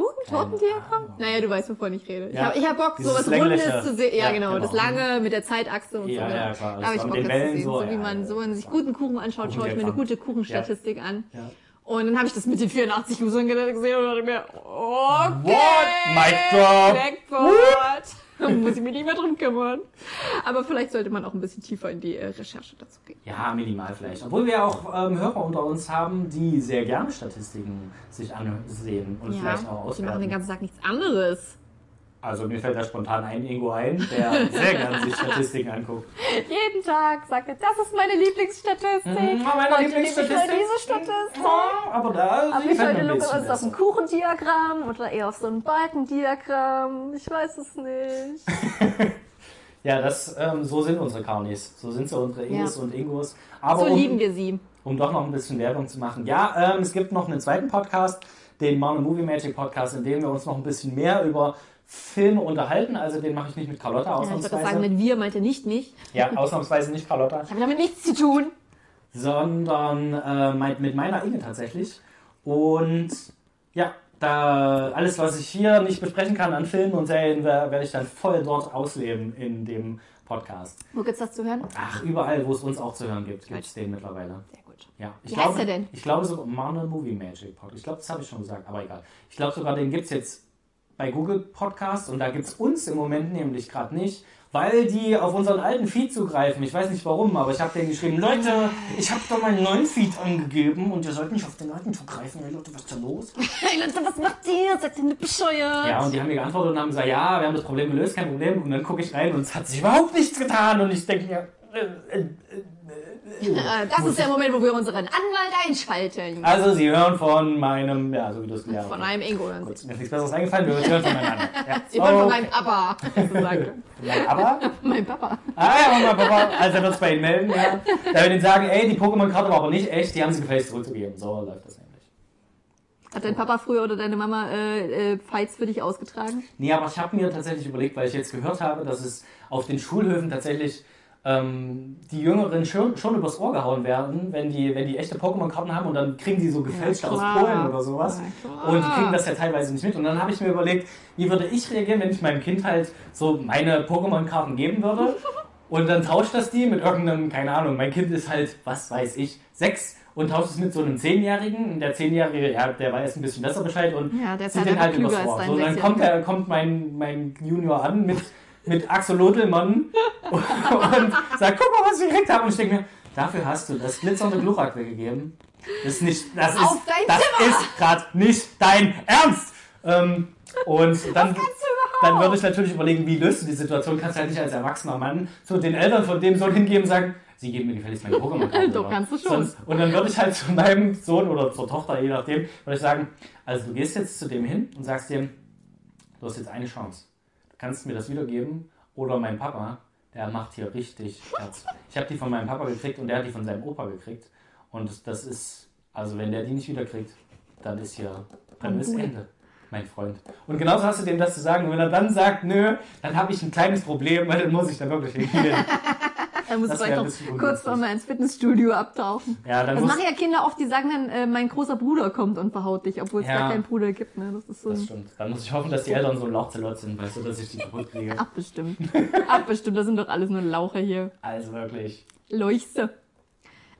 Kuchen? Tortendiagramm? Ahnung. Naja, du weißt, wovon ich rede. Ich Ja. habe ich hab Bock, Dieses sowas. Rundes zu sehen. Ja, Ja, genau, genau. Das lange mit der Zeitachse und Ja, so. ja, klar. Da habe ich Bock, das zu sehen. so, So, wie man, so wenn man sich guten Kuchen anschaut, schaue ich mir eine gute Kuchenstatistik an. Ja. Und dann habe ich das mit den 84 Usern gesehen und dachte mir, okay. What? Mic drop. Jackpot. Muss ich mich nicht mehr drum kümmern. Aber vielleicht sollte man auch ein bisschen tiefer in die äh, Recherche dazu gehen. Ja, minimal vielleicht. Obwohl wir auch ähm, Hörer unter uns haben, die sehr gerne Statistiken sich ansehen und vielleicht auch die machen den auswerten. ganzen Tag nichts anderes. Also mir fällt da spontan ein Ingo ein, der sehr gerne sich Statistiken anguckt. Jeden Tag sagt er, das ist meine Lieblingsstatistik. Mhm, meine Heute Lieblingsstatistik. ich diese Statistik. Ja, aber da Aber sie ich heute bisschen ist auf ein. Kuchendiagramm oder eher auf so ein Balkendiagramm. Ich weiß es nicht. Ja, das, ähm, so sind unsere Carnis. So sind so unsere Ingos Ja. und Ingos. Aber So um, lieben wir sie. um doch noch ein bisschen Werbung zu machen. Ja, ähm, es gibt noch einen zweiten Podcast, den Marne Movie Magic Podcast, in dem wir uns noch ein bisschen mehr über Filme unterhalten. Also den mache ich nicht mit Carlotta Ja, ich würde ausnahmsweise. sagen, mit wir meinte nicht mich. Ja, ausnahmsweise nicht Carlotta. Ich habe damit nichts zu tun. sondern äh, mit meiner Inge tatsächlich. Und ja, da alles, was ich hier nicht besprechen kann an Filmen und Serien, wer- werde ich dann voll dort ausleben in dem Podcast. Wo gibt's das zu hören? Ach, überall, wo es uns auch zu hören gibt, gibt es den mittlerweile. Sehr gut. Ja, ich Wie glaube, heißt der denn? Ich glaube sogar Marne Movie Magic Podcast. Ich glaube, das habe ich schon gesagt, aber egal. Ich glaube sogar, den gibt es jetzt bei Google Podcast und da gibt es uns im Moment nämlich gerade nicht, weil die auf unseren alten Feed zugreifen. Ich weiß nicht warum, aber ich habe denen geschrieben, Leute, ich habe da meinen neuen Feed angegeben und ihr sollt nicht auf den alten zugreifen. Hey Leute, was ist da los? Hey Leute, was macht ihr? Seid ihr nicht bescheuert? Ja, und die haben mir geantwortet und haben gesagt, ja, wir haben das Problem gelöst, kein Problem. Und dann gucke ich rein und es hat sich überhaupt nichts getan und ich denke mir, äh, äh, Äh, das ist der Moment, wo wir unseren Anwalt einschalten. also sie hören von meinem, ja, so wie du es ja, Von einem Ingo. Gut, mir ist nichts Besseres eingefallen, wir hören von meinem anderen. Ja. Sie hören von meinem Papa. sozusagen. mein Aber? mein Papa. Ah ja, und mein Papa, also er wird es bei Ihnen melden, ja. Da wird Ihnen sagen, ey, die Pokémon-Karte war aber nicht echt, die haben sie gefälligst zurückzugeben. So läuft das nämlich. Hat dein Papa früher oder deine Mama äh, äh, Fights für dich ausgetragen? Nee, aber ich habe mir tatsächlich überlegt, weil ich jetzt gehört habe, dass es auf den Schulhöfen tatsächlich ähm, die Jüngeren schon, schon übers Ohr gehauen werden, wenn die, wenn die echte Pokémon-Karten haben und dann kriegen die so gefälschte Ja, aus. Polen oder sowas. Ja, und die kriegen das ja teilweise nicht mit. Und dann habe ich mir überlegt, wie würde ich reagieren, wenn ich meinem Kind halt so meine Pokémon-Karten geben würde. Und dann tauscht das die mit irgendeinem, keine Ahnung, mein Kind ist halt, was weiß ich, sechs und tauscht es mit so einem Zehnjährigen. Und der Zehnjährige, ja, der weiß ein bisschen besser Bescheid und Ja, der ist halt den halt übers Ohr. So, dann kommt, der, kommt mein, mein Junior an mit, mit Axel Lodelmann und sagt, guck mal, was wir gekriegt haben. Und ich denke mir, dafür hast du das glitzernde Glurak weggegeben. Das ist nicht, das ist, das Zimmer! ist gerade nicht dein Ernst. Ähm, und dann, dann würde ich natürlich überlegen, wie löst du die Situation? Kannst halt nicht als erwachsener Mann zu den Eltern von dem Sohn hingeben und sagen, sie geben mir gefälligst meine Pokémon. Doch, kannst du schon. Sonst, und dann würde ich halt zu meinem Sohn oder zur Tochter, je nachdem, würde ich sagen, also du gehst jetzt zu dem hin und sagst dem, du hast jetzt eine Chance. Du kannst mir das wiedergeben oder mein Papa, der macht hier richtig Herz. Ich habe die von meinem Papa gekriegt und der hat die von seinem Opa gekriegt. Und das ist, also wenn der die nicht wiederkriegt, dann ist hier, dann ist Ende, mein Freund. Und genauso hast du dem das zu sagen. Und wenn er dann sagt, nö, dann habe ich ein kleines Problem, weil dann muss ich da wirklich hingehen. Er muss noch bisschen kurz ungünstig. vor mal ins Fitnessstudio abtauchen. Ja, dann Das machen ja Kinder oft, die sagen dann, äh, mein großer Bruder kommt und verhaut dich, obwohl es Ja. gar keinen Bruder gibt. Ne? Das ist so das stimmt. Dann muss ich hoffen, dass die Eltern so ein Lauchzelot sind, weißt du, dass ich die kaputt kriege. Abbestimmt. Abbestimmt, das sind doch alles nur Laucher hier. Also wirklich. Leuchte.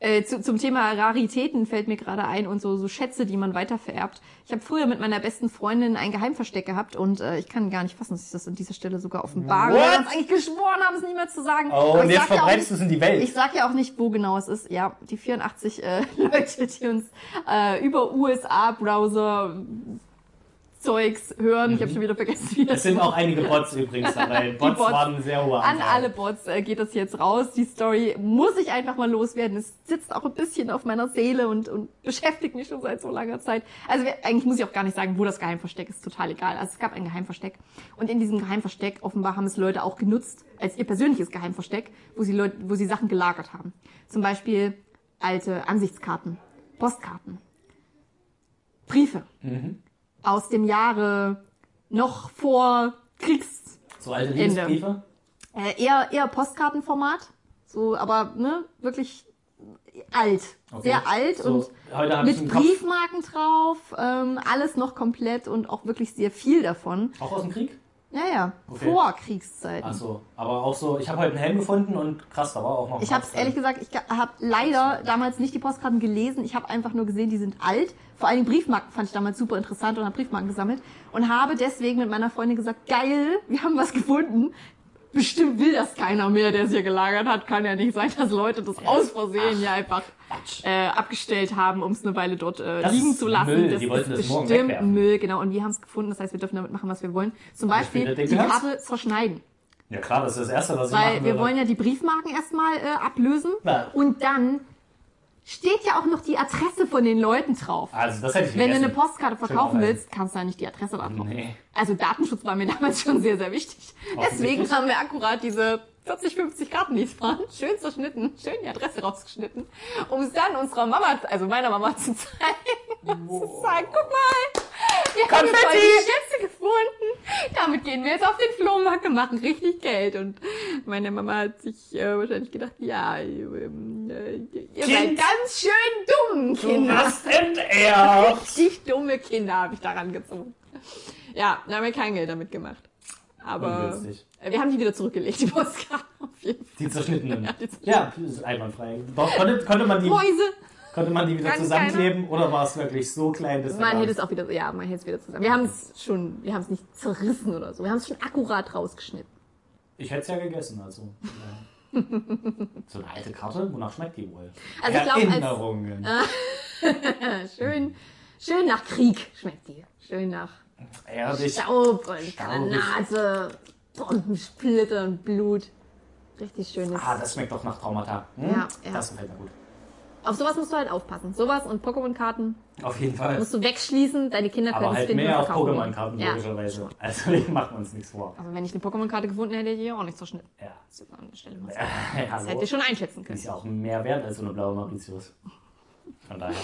Äh, zu, zum Thema Raritäten fällt mir gerade ein und so, so Schätze, die man weitervererbt. Ich habe früher mit meiner besten Freundin ein Geheimversteck gehabt und äh, ich kann gar nicht fassen, dass ich das an dieser Stelle sogar offenbare. Wir uns eigentlich geschworen haben, es nie mehr zu sagen. Oh, Aber und jetzt sag ja du es in die Welt. Ich sag ja auch nicht, wo genau es ist. Ja, die 84 äh, Leute, die uns äh, über USA-Browser Zeugs hören. Ich habe schon wieder vergessen, wie das Es sind auch einige Bots übrigens dabei. Bots, Bots. waren ein sehr hoher An Anteil. alle Bots äh, geht das jetzt raus. Die Story muss ich einfach mal loswerden. Es sitzt auch ein bisschen auf meiner Seele und, und beschäftigt mich schon seit so langer Zeit. Also eigentlich muss ich auch gar nicht sagen, wo das Geheimversteck ist. Total egal. Also es gab ein Geheimversteck. Und in diesem Geheimversteck, offenbar haben es Leute auch genutzt, als ihr persönliches Geheimversteck, wo sie, Leute, wo sie Sachen gelagert haben. Zum Beispiel alte Ansichtskarten, Postkarten, Briefe aus dem Jahre noch vor Kriegs So alte Ende. Liebesbriefe. äh, eher, eher Postkartenformat. So, aber ne, wirklich alt. Okay. Sehr alt So, und mit Briefmarken drauf, ähm, alles noch komplett und auch wirklich sehr viel davon. auch aus dem Krieg. Ja, ja. Okay. Vor Kriegszeiten. Achso, aber auch so, ich habe heute einen Helm gefunden und krass, da war auch noch Ich habe ehrlich gesagt, ich habe leider damals nicht die Postkarten gelesen. Ich habe einfach nur gesehen, die sind alt. Vor allem Briefmarken fand ich damals super interessant und habe Briefmarken gesammelt und habe deswegen mit meiner Freundin gesagt, geil, wir haben was gefunden. Bestimmt will das keiner mehr, der es hier gelagert hat. Kann ja nicht sein, dass Leute das aus Versehen hier einfach äh, abgestellt haben, um es eine Weile dort äh, Das liegen zu lassen. Müll, das die wollten ist das bestimmt. Müll, genau. Und wir haben es gefunden, das heißt, wir dürfen damit machen, was wir wollen. Zum Beispiel wieder den die? Karte zerschneiden. Ja klar, das ist das Erste, was ich Weil machen wir würde. wollen ja die Briefmarken erstmal äh, ablösen. Ja. Und dann steht ja auch noch die Adresse von den Leuten drauf. Also, das hätte ich Wenn du eine Postkarte verkaufen willst, kannst du da nicht die Adresse drauf. Nee. Also Datenschutz war mir damals schon sehr, sehr wichtig. Deswegen haben wir akkurat diese 40, 50 Karten, die es waren, schön zerschnitten, schön die Adresse rausgeschnitten, um es dann unserer Mama, also meiner Mama zu zeigen. zu sagen, guck mal, wir haben jetzt Konfetti! heute Schätze gefunden. Damit gehen wir jetzt auf den Flohmarkt und machen richtig Geld. Und meine Mama hat sich äh, wahrscheinlich gedacht, ja, ähm, äh, ihr seid ganz schön dumm, Du Kinder. hast enterbt. Richtig dumme Kinder habe ich daran gezogen. Ja, dann haben wir kein Geld damit gemacht. Aber Ungünstig. wir haben die wieder zurückgelegt, die Postkarten auf jeden Fall. Die zerschnittenen. Ja, die zerschnittenen. Ja, das ist einwandfrei. Konnte, konnte, man die, Mäuse! konnte man die wieder Kann zusammenkleben oder war es wirklich so klein, dass Man hätte es auch wieder, ja, man hätte es wieder zusammen. Wir haben es schon, wir haben es nicht zerrissen oder so. Wir haben es schon akkurat rausgeschnitten. Ich hätte es ja gegessen, also. Ja. so eine alte Karte, wonach schmeckt die wohl? Also ich glaub, als- Erinnerungen. Äh, schön, schön nach Krieg schmeckt die. Schön nach Ehrlich. Staub und Staubig. Granate, Bombensplitter und Blut. Richtig schönes. Ah, das schmeckt doch nach Traumata. Hm? Ja, ja. Das gefällt mir gut. Auf sowas musst du halt aufpassen. Sowas und Pokémon-Karten Auf jeden Fall. musst du wegschließen. Deine Kinder können Aber es halt finden mehr auf. Pokémon-Karten, Ja. logischerweise. Also, wir machen uns nichts vor. Aber wenn ich eine Pokémon-Karte gefunden hätte, hätte ich auch nicht zerschnitten. Ja. Das ist an der Stelle ja Das hallo. hätte ich schon einschätzen können. ist ja auch mehr wert als so eine blaue Mauritius. Von daher.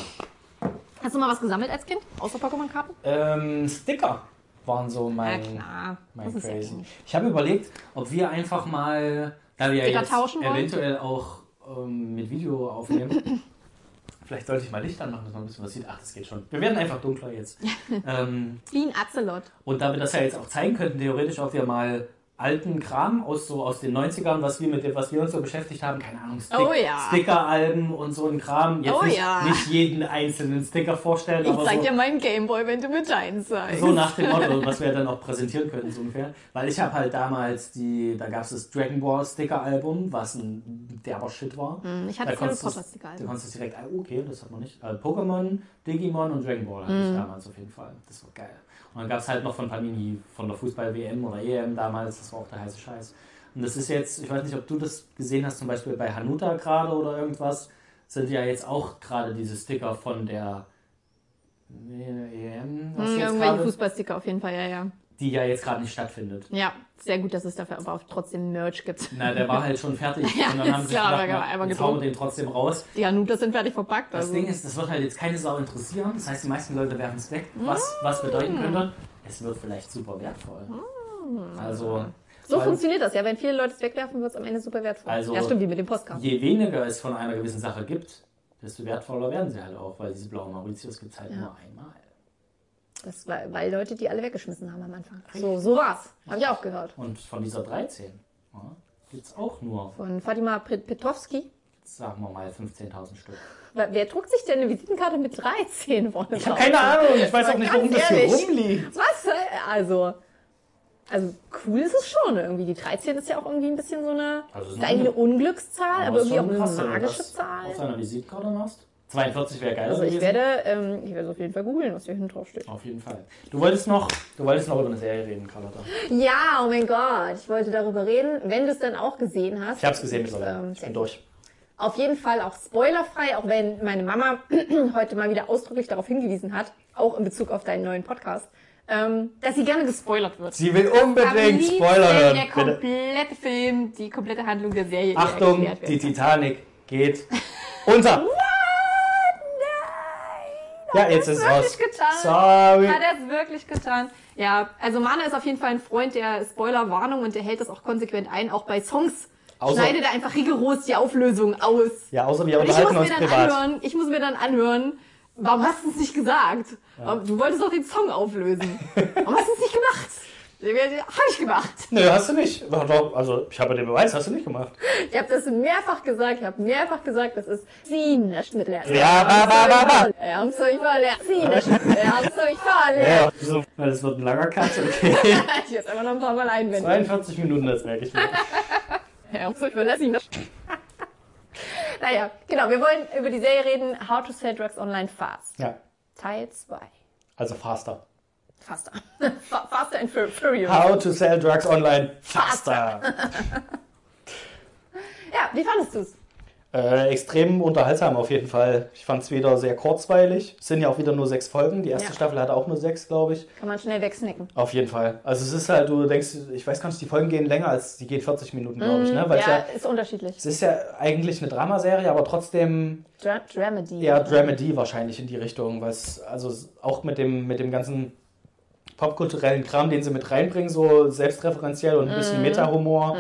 Hast du mal was gesammelt als Kind? Außer Pokémon-Karten? Ähm, Sticker waren so mein, Ja, klar. mein Das Crazy. Ich habe überlegt, ob wir einfach mal, da wir ja jetzt tauschen wollen? eventuell auch ähm, mit Video aufnehmen, vielleicht sollte ich mal Licht anmachen, dass man ein bisschen was sieht. Ach, das geht schon. Wir werden einfach dunkler jetzt. ähm, Wie ein Azelot. und da wir das ja jetzt auch zeigen könnten, theoretisch, ob wir mal alten Kram aus so aus den 90ern, was wir mit dem, was wir uns so beschäftigt haben, keine Ahnung, Stick, Oh ja. Stickeralben und so ein Kram. Jetzt Oh nicht, ja. nicht jeden einzelnen Sticker vorstellen, Ich zeig so, dir meinen Gameboy, wenn du mir deinen zeigst. so nach dem Motto, was wir dann auch präsentieren können, so ungefähr. Weil ich habe halt damals die, da gab es das Dragon Ball Sticker Album, was ein derber Shit war. Hm, ich hatte Da das Harry Potter. Du konntest es direkt, ah, okay, das hat man nicht. Also Pokémon, Digimon und Dragon Ball hatte Mhm. ich damals auf jeden Fall. Das war geil. Und dann gab es halt noch von Panini, von der Fußball-WM oder EM damals, das war auch der heiße Scheiß. Und das ist jetzt, ich weiß nicht, ob du das gesehen hast, zum Beispiel bei Hanuta gerade oder irgendwas, sind ja jetzt auch gerade diese Sticker von der EM, was Hm, jetzt irgendwelche Fußballsticker auf jeden Fall, ja, ja. Die ja jetzt gerade nicht stattfindet. Ja, sehr gut, dass es dafür aber auch trotzdem Merch gibt. Na, der war halt schon fertig Ja, und dann haben sie klar, gedacht, aber jetzt hauen den trotzdem raus. Die Hanutas sind fertig verpackt. Das Also. Ding ist, das wird halt jetzt keine Sau interessieren. Das heißt, die meisten Leute werfen es weg. Was, was Mm. bedeuten könnte, es wird vielleicht super wertvoll. Also, so funktioniert das, ja. Wenn viele Leute es wegwerfen, wird es am Ende super wertvoll. Also- ja, stimmt, wie mit dem Postkarten. je weniger es von einer gewissen Sache gibt, desto wertvoller werden sie halt auch, weil diese blauen Mauritius gibt es halt Ja. nur einmal. Das war, weil Leute die alle weggeschmissen haben am Anfang. So, so war's. Hab ich auch gehört. Und von dieser 13 ja, gibt es auch nur, Von Fatima Pet- Petrovski. sagen wir mal, 15.000 Stück. Wer, wer druckt sich denn eine Visitenkarte mit 13 vorne Ich habe keine Ahnung, ich weiß auch nicht, warum das hier rumliegt. Was? Also, also cool ist es schon irgendwie. Die 13 ist ja auch irgendwie ein bisschen so eine, Also eine- eine Unglückszahl, aber ist irgendwie auch eine magische Zahl. Auf deiner Visitkarte machst. 42 wäre geil Also ich gewesen. werde, ähm, ich werde auf jeden Fall googeln, was hier hinten drauf steht. Auf jeden Fall. Du wolltest noch, du wolltest noch über eine Serie reden, Carlotta. Ja, oh mein Gott, ich wollte darüber reden, wenn du es dann auch gesehen hast. Ich hab's gesehen mittlerweile. Ähm, ich bin durch. Auf jeden Fall auch spoilerfrei, auch wenn meine Mama heute mal wieder ausdrücklich darauf hingewiesen hat, auch in Bezug auf deinen neuen Podcast, ähm, dass sie gerne gespoilert wird. Sie will unbedingt Spoiler hören. Der Bitte. komplette Film, die komplette Handlung der Serie. Achtung, die. Titanic geht unter. Ja, jetzt ist es raus. wirklich getan. Sorry. Hat er es wirklich getan? Ja, also Mana ist auf jeden Fall ein Freund der Spoilerwarnung und der hält das auch konsequent ein. Auch bei Songs Außer- schneidet er einfach rigoros die Auflösung aus. Ja, außer wir unterhalten uns privat. anhören, ich muss mir dann anhören, warum hast du es nicht gesagt? Du wolltest doch den Song auflösen. Warum hast du es nicht gemacht? Hab ich gemacht. Nö, hast du nicht. Also, ich habe den Beweis, hast du nicht gemacht. Ich habe das mehrfach gesagt. Ich habe mehrfach gesagt, das ist leer. Ja, ba, ba, ba, ba. Wir haben's euch verlernt. Sie nicht mit leer. haben's euch verlernt. Ja, so, weil es wird ein langer Cut, okay. Ich jetzt einfach noch ein paar Mal einwenden. 42 Minuten, das merke ich mir. Ja, haben's euch verlernt. Sie nicht. Naja, genau. Wir wollen über die Serie reden. How to Sell Drugs Online Fast. Ja, Teil 2. also faster. Faster. Fa- Faster and Fur- Furious. How to sell drugs online faster. Ja, wie fandest du's? Äh, extrem unterhaltsam auf jeden Fall. Ich fand es wieder sehr kurzweilig. Es sind ja auch wieder nur sechs Folgen. Die erste Ja. Staffel hatte auch nur sechs, glaube ich. Kann man schnell wegsnacken. Auf jeden Fall. Also es ist halt, du denkst, ich weiß gar nicht, die Folgen gehen länger als, die geht 40 Minuten, glaube ich, ne? Weil es Mhm. Ja, ja, ist unterschiedlich. es ist ja eigentlich eine Dramaserie, aber trotzdem Dra Dramedy. eher Dramedy wahrscheinlich in die Richtung, weil es also auch mit dem, mit dem ganzen popkulturellen Kram, den sie mit reinbringen, so selbstreferenziell und ein bisschen Meta-Humor.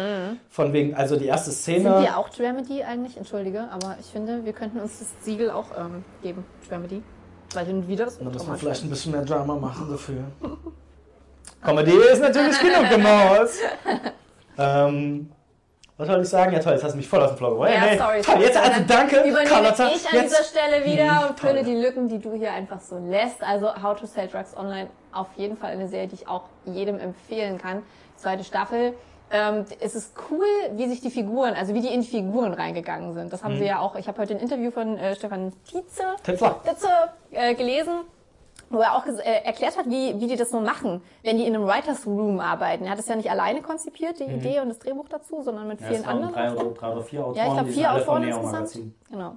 Von wegen, also die erste Mhm. Sind Szene. wir auch Dramedy eigentlich? Entschuldige, aber ich finde, wir könnten uns das Siegel auch ähm, geben. Dramedy. Weil hin und wieder das Da müssen wir vielleicht ein bisschen mehr Drama machen dafür. Comedy ist natürlich genug gemacht. ähm, was soll ich sagen? Ja toll, jetzt hast du mich voll auf den Floor geworfen. Ja, Nee, sorry. Toll, jetzt also danke, Übernehme Carlotta. ich an dieser Jetzt. Stelle wieder Hm, und fülle die Lücken, die du hier einfach so lässt. Also How to Sell Drugs Online, auf jeden Fall eine Serie, die ich auch jedem empfehlen kann. Zweite Staffel. Ähm, es ist cool, wie sich die Figuren, also wie die in die Figuren reingegangen sind. Das haben Hm. sie ja auch, ich habe heute ein Interview von äh, Stefan Tietze Titzler. Witze äh, gelesen, wo er auch äh, erklärt hat, wie, wie die das so machen, wenn die in einem Writers Room arbeiten. Er hat es ja nicht alleine konzipiert, die Idee und das Drehbuch dazu, sondern mit Mhm. Ja, vielen anderen. drei oder, drei oder vier Autoren, Ja, ich glaube vier Autoren insgesamt. Genau.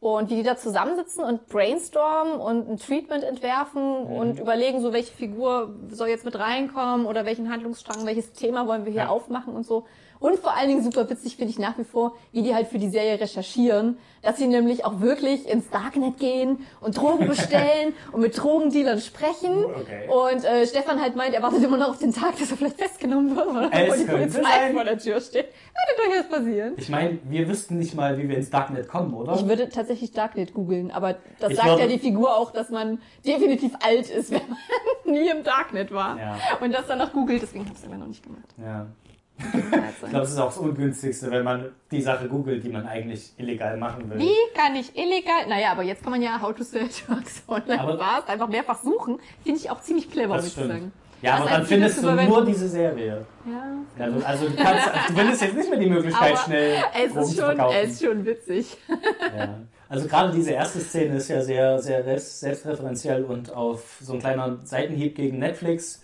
Und wie die da zusammensitzen und brainstormen und ein Treatment entwerfen Mhm. und überlegen, so welche Figur soll jetzt mit reinkommen oder welchen Handlungsstrang, welches Thema wollen wir hier Ja. aufmachen und so. Und vor allen Dingen super witzig finde ich nach wie vor, wie die halt für die Serie recherchieren, dass sie nämlich auch wirklich ins Darknet gehen und Drogen bestellen und mit Drogendealern sprechen. Okay. Und äh, Stefan halt meint, er wartet immer noch auf den Tag, dass er vielleicht festgenommen wird, weil Es die könnte Polizei sein. vor der Tür steht. Könnte durchaus passieren. Ich meine, wir wüssten nicht mal, wie wir ins Darknet kommen, oder? Ich würde tatsächlich Darknet googeln, aber das Ich sagt würde- ja die Figur auch, dass man definitiv alt ist, wenn man nie im Darknet war. Ja. Und das dann noch googelt, deswegen habe ich es aber noch nicht gemacht. ja. Ich glaube, es ist auch das Ungünstigste, wenn man die Sache googelt, die man eigentlich illegal machen will. Wie kann ich illegal? Naja, aber jetzt kann man ja How to Sell Drugs online Aber- fast einfach mehrfach suchen. Finde ich auch ziemlich clever, Das muss ich sagen. Ja, aber Das dann findest du nur diese Serie. Ja. Du- also du, kannst, du findest jetzt nicht mehr die Möglichkeit, Aber schnell Es ist, schon, es ist schon witzig. Ja. Also gerade diese erste Szene ist ja sehr, sehr selbst- selbstreferenziell und auf so ein kleiner Seitenhieb gegen Netflix.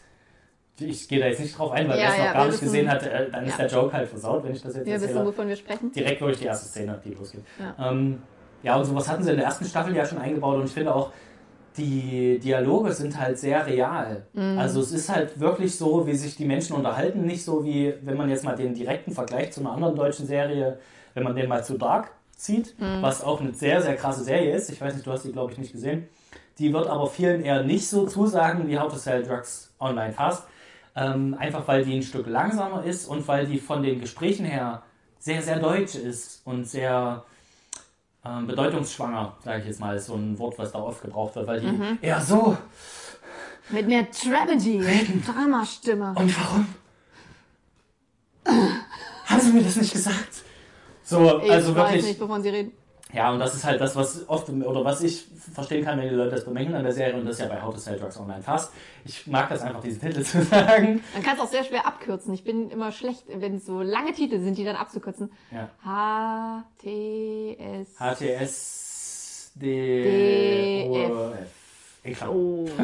Ich gehe da jetzt nicht drauf ein, weil Ja, wer es noch ja, gar wir nicht wissen- gesehen hat, äh, dann ist der Joke halt versaut, wenn ich das jetzt Wir wissen, erzähle. wovon wir sprechen. Direkt durch die erste Szene, die losgeht. Ja. Ähm, ja, und sowas hatten sie in der ersten Staffel ja schon eingebaut und ich finde auch, die Dialoge sind halt sehr real. Mhm. Also es ist halt wirklich so, wie sich die Menschen unterhalten, nicht so wie, wenn man jetzt mal den direkten Vergleich zu einer anderen deutschen Serie, wenn man den mal zu Dark zieht, Mhm. was auch eine sehr, sehr krasse Serie ist. Ich weiß nicht, du hast die, glaube ich, nicht gesehen. Die wird aber vielen eher nicht so zusagen wie How to Sell Drugs Online Fast. Ähm, einfach weil die ein Stück langsamer ist und weil die von den Gesprächen her sehr, sehr deutsch ist und sehr ähm, bedeutungsschwanger, sage ich jetzt mal, ist so ein Wort, was da oft gebraucht wird, weil die Mhm. eher so Mit mehr Dramedy, Dramastimme. und warum? Haben sie mir das nicht gesagt? So, Ich also weiß wirklich. nicht, wovon sie reden. Ja, und das ist halt das, was oft, oder was ich verstehen kann, wenn die Leute das bemängeln an der Serie, und das ist ja bei How to Sell Drugs Online fast. Ich mag das einfach, diese Titel zu sagen. Man kann es auch sehr schwer abkürzen. Ich bin immer schlecht, wenn es so lange Titel sind, die dann abzukürzen. Ja. H, T, S, HTS, D, D. Egal. O.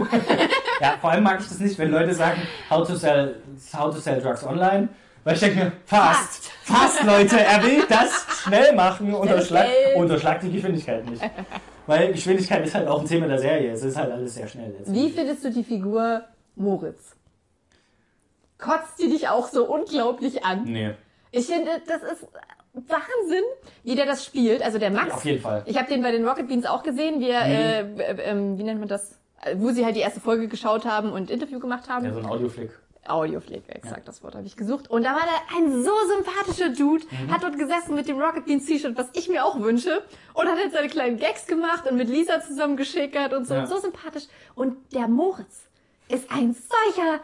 Ja, vor allem mag ich das nicht, wenn Leute sagen, how to sell, how to sell drugs online. Weil ich denke mir, fast, fast, Leute, er will das schnell machen, unterschlag, Geld. unterschlag die Geschwindigkeit nicht. Weil Geschwindigkeit ist halt auch ein Thema der Serie. Es ist halt alles sehr schnell. Jetzt. Wie findest du die Figur Moritz? Kotzt die dich auch so unglaublich an? Nee, Ich finde, das ist Wahnsinn, wie der das spielt. Also der Max. auf jeden Fall. Ich habe den bei den Rocket Beans auch gesehen, wie, er, äh, äh, ähm, wie nennt man das? Äh, Wo sie halt die erste Folge geschaut haben und Interview gemacht haben. Ja, so ein Audioflick. Audioflick, exakt das Wort habe ich gesucht. Und da war der ein so sympathischer Dude, hat dort gesessen mit dem Rocket Beans T-Shirt, was ich mir auch wünsche, und hat jetzt seine kleinen Gags gemacht und mit Lisa zusammen geschickert und so, Ja. so sympathisch. Und der Moritz, ist ein solcher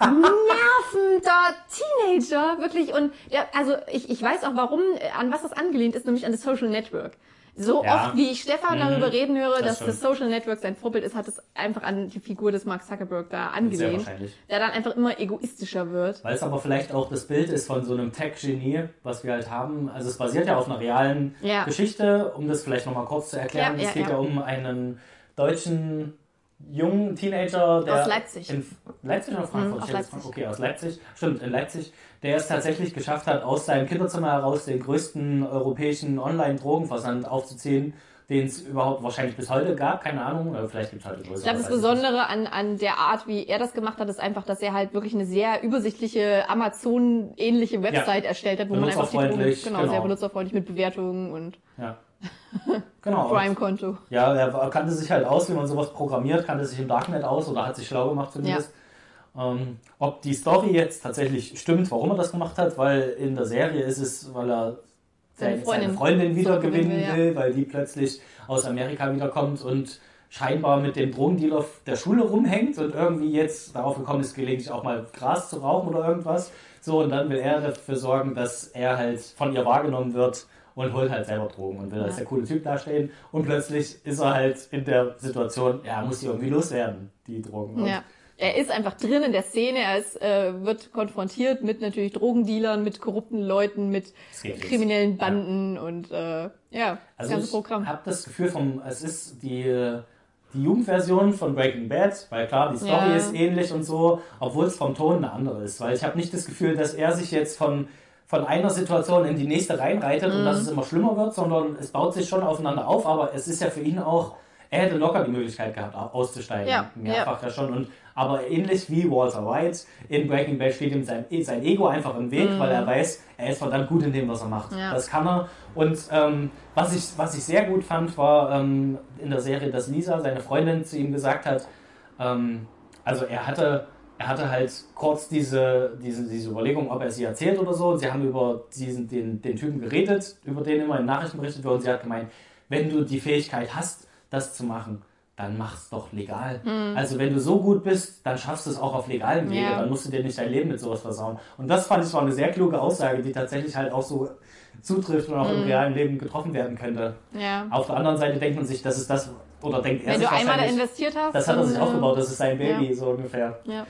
nervender Teenager, wirklich. Und der, also ich, ich weiß auch warum, an was das angelehnt ist, nämlich an das Social Network. So Ja. oft, wie ich Stefan Mhm. darüber reden höre, Das dass das Social Network sein Vorbild ist, hat es einfach an die Figur des Mark Zuckerberg da angelehnt. wahrscheinlich. Der dann einfach immer egoistischer wird. Weil es aber vielleicht auch das Bild ist von so einem Tech-Genie, was wir halt haben. Also es basiert ja auf einer realen Ja. Geschichte, um das vielleicht nochmal kurz zu erklären. Ja, es geht ja. um einen deutschen jungen Teenager, der Aus Leipzig. In Leipzig oder Frankfurt? Mhm, aus Leipzig. Okay, aus Leipzig. Stimmt, in Leipzig. Der es tatsächlich geschafft hat, aus seinem Kinderzimmer heraus den größten europäischen Online-Drogenversand aufzuziehen, den es überhaupt wahrscheinlich bis heute gab. Keine Ahnung, oder vielleicht gibt es heute größere. Ich glaube, das. Besondere an, an der Art, wie er das gemacht hat, ist einfach, dass er halt wirklich eine sehr übersichtliche Amazon-ähnliche Website erstellt hat, wo man einfach die Drogen, genau, genau. sehr benutzerfreundlich mit Bewertungen und Ja. genau. Prime-Konto. Ja, er kannte sich halt aus, wie man sowas programmiert, kannte sich im Darknet aus oder hat sich schlau gemacht zumindest. Ähm, ob die Story jetzt tatsächlich stimmt, warum er das gemacht hat, weil in der Serie ist es, weil er Seine Freundin seine Freundin wieder zurückgewinnen gewinnen will, will, weil die plötzlich aus Amerika wiederkommt und scheinbar mit dem Drogendealer der Schule rumhängt und irgendwie jetzt darauf gekommen ist, gelegentlich auch mal Gras zu rauchen oder irgendwas. So, und dann will er dafür sorgen, dass er halt von ihr wahrgenommen wird und holt halt selber Drogen und will als der coole Typ dastehen. Und plötzlich ist er halt in der Situation, ja, er muss sie irgendwie loswerden, die Drogen. Ja. Er ist einfach drin in der Szene, er ist, äh, wird konfrontiert mit natürlich Drogendealern, mit korrupten Leuten, mit kriminellen Banden und äh, ja, das Also ganze ich Programm. habe das Gefühl, vom, es ist die, die Jugendversion von Breaking Bad, weil klar, die Story Ja. ist ähnlich und so, obwohl es vom Ton eine andere ist. Weil ich habe nicht das Gefühl, dass er sich jetzt von, von einer Situation in die nächste reinreitet Mhm. und dass es immer schlimmer wird, sondern es baut sich schon aufeinander auf, aber es ist ja für ihn auch, er hätte locker die Möglichkeit gehabt, au- auszusteigen. Ja, Mehrfach ja. schon. Und, aber ähnlich wie Walter White in Breaking Bad steht ihm sein, sein Ego einfach im Weg, weil er weiß, er ist verdammt gut in dem, was er macht. Mhm. Ja. Das kann er. Und ähm, was, ich, was ich sehr gut fand, war ähm, in der Serie, dass Lisa, seine Freundin, zu ihm gesagt hat, ähm, also er hatte, er hatte halt kurz diese, diese, diese Überlegung, ob er sie erzählt oder so. Und sie haben über diesen, den, den Typen geredet, über den immer in Nachrichten berichtet wird. Und sie hat gemeint, wenn du die Fähigkeit hast, das zu machen, dann mach's doch legal. Also wenn du so gut bist, dann schaffst du es auch auf legalem Wege. Ja. Dann musst du dir nicht dein Leben mit sowas versauen. Und das fand ich war eine sehr kluge Aussage, die tatsächlich halt auch so zutrifft und auch im realen Leben getroffen werden könnte. Ja. Auf der anderen Seite denkt man sich, das ist das, oder denkt er Wenn sich du einmal investiert hast, das hat er sich äh, aufgebaut, das ist sein Baby, so ungefähr. Ja.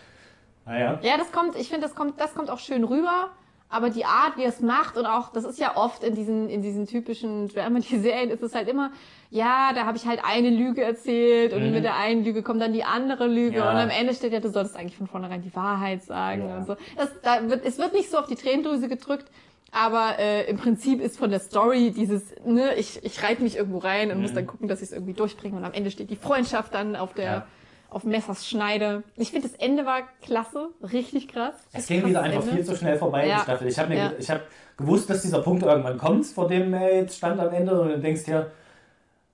Naja. Ja, das kommt, ich finde, das kommt, das kommt auch schön rüber. Aber die Art, wie er es macht und auch, das ist ja oft in diesen, in diesen typischen Dramedy-Serien, ist es halt immer, ja, da habe ich halt eine Lüge erzählt und Mhm. mit der einen Lüge kommt dann die andere Lüge Ja. und am Ende steht ja, du solltest eigentlich von vornherein die Wahrheit sagen Ja. und so. Das, da wird, es wird nicht so auf die Tränendrüse gedrückt, aber äh, im Prinzip ist von der Story dieses, ne, ich, ich reite mich irgendwo rein und muss dann gucken, dass ich es irgendwie durchbringe und am Ende steht die Freundschaft dann auf der, Ja. Auf Messers Schneide. Ich finde, das Ende war klasse, richtig krass. Es ging wieder einfach viel zu schnell vorbei, Ja. die Staffel. Ich habe Ja. ich habe gewusst, dass dieser Punkt irgendwann kommt, vor dem er jetzt stand am Ende und du denkst dir,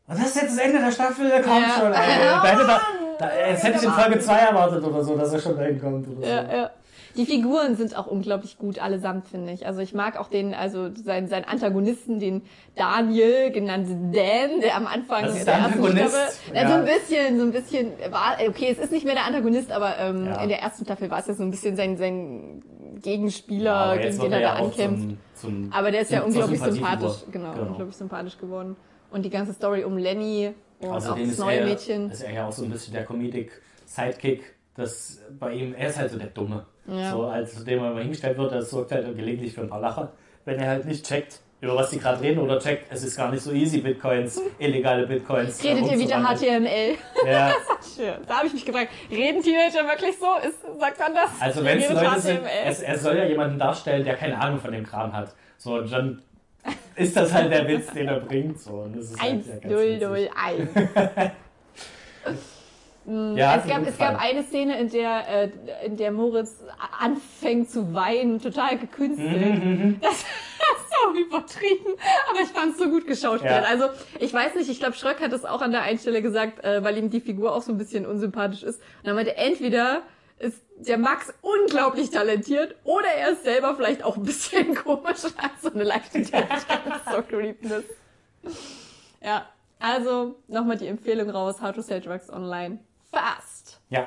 was ist jetzt das Ende der Staffel? Komm Ja. schon, ey. Da hätte da, da, jetzt hätte ich in Folge 2 erwartet oder so, dass er schon dahin kommt oder so. Ja, ja. Die Figuren sind auch unglaublich gut allesamt, finde ich. Also ich mag auch den, also seinen, seinen Antagonisten, den Daniel, genannt Dan, der am Anfang Das ist der ersten Antagonist? Staffel, Ja. so ein bisschen, so ein bisschen war, okay, es ist nicht mehr der Antagonist, aber ähm, Ja. in der ersten Staffel war es ja so ein bisschen sein, sein Gegenspieler, Ja, gegen den er da auch ankämpft. zum, zum, aber der ist ja unglaublich sympathisch, genau, Genau. unglaublich sympathisch geworden. Und die ganze Story um Lenny und auch Außerdem das ist neue er, Mädchen. ist er ja auch so ein bisschen der Comedic-Sidekick, das bei ihm, er ist halt so der Dumme. Ja. So, als dem er immer hingestellt wird, das sorgt halt gelegentlich für ein paar Lacher. Wenn er halt nicht checkt, über was die gerade reden, oder checkt, es ist gar nicht so easy, Bitcoins, illegale Bitcoins. Redet ihr wieder. HTML? Ja, Schön. Da habe ich mich gefragt, reden Teenager wirklich so? Ist, sagt man das? also wenn es Leute sind, es, er soll ja jemanden darstellen, der keine Ahnung von dem Kram hat. So, und dann ist das halt der Witz, den er bringt. So, und das ist halt ja ganz witzig. 1001. Ja, es, gab, es gab eine Szene, in der, äh, in der Moritz anfängt zu weinen, total gekünstelt. Mhm, Das ist so übertrieben, aber ich fand es so gut geschauspielert. Ja. Also ich weiß nicht, ich glaube Schröck hat es auch an der einen Stelle gesagt, äh, weil ihm die Figur auch so ein bisschen unsympathisch ist. Und er meinte, entweder ist der Max unglaublich talentiert oder er ist selber vielleicht auch ein bisschen komisch, hat so eine leichte Creepness. Ja, also nochmal die Empfehlung raus, How to Sell Drugs Online. Fast. Ja,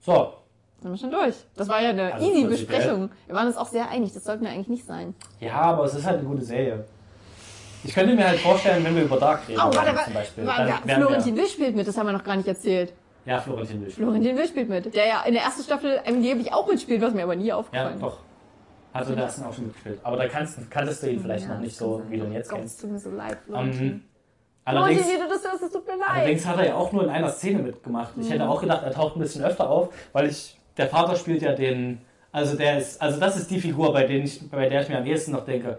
So, Sind wir schon durch. Das war ja eine Also easy. Besprechung. Wir waren uns auch sehr einig. Das sollten wir eigentlich nicht sein. ja, aber es ist halt eine gute Serie. Ich könnte mir halt vorstellen, wenn wir über Dark reden Oh, warte, zum Beispiel. warte. dann wären Florentin Will spielt mit. Das haben wir noch gar nicht erzählt. Ja, Florentin Will. Florentin Will spielt mit. Der ja in der ersten Staffel angeblich auch mitspielt, was mir aber nie Ja, aufgefallen ist. doch. Hat in der ersten auch schon mitgespielt. Aber da kannst, kanntest du ihn vielleicht Ja, noch nicht so, wie du ihn jetzt Gott, kennst. tut mir so leid, Florentin. Ähm, Allerdings, wie du das hörst, es tut mir leid. allerdings hat er ja auch nur in einer Szene mitgemacht. Ich Mhm. hätte auch gedacht, er taucht ein bisschen öfter auf, weil ich, der Vater spielt ja den, also der ist, also das ist die Figur, bei, denen ich, bei der ich mir am ehesten noch denke,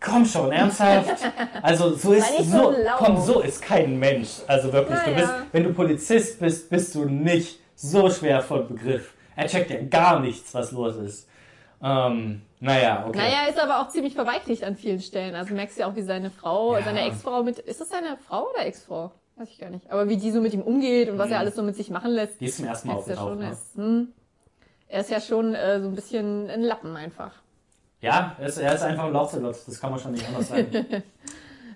komm schon, ernsthaft? Also so ist, so, so komm, so ist kein Mensch. Also wirklich, du Ja, bist, wenn du Polizist bist, bist du nicht so schwer von Begriff. Er checkt ja gar nichts, was los ist. Ähm, naja, okay. Naja, ist aber auch ziemlich verweichlicht an vielen Stellen. Also merkst du ja auch, wie seine Frau, Ja. seine Ex-Frau mit, ist das seine Frau oder Ex-Frau? Weiß ich gar nicht. Aber wie die so mit ihm umgeht und was er alles so mit sich machen lässt. Die ist zum ersten Mal du ja schon, er Ne? ist, hm, er ist ja schon äh, so ein bisschen ein Lappen einfach. Ja, er ist, er ist einfach ein Lauchsalot, das kann man schon nicht anders sagen.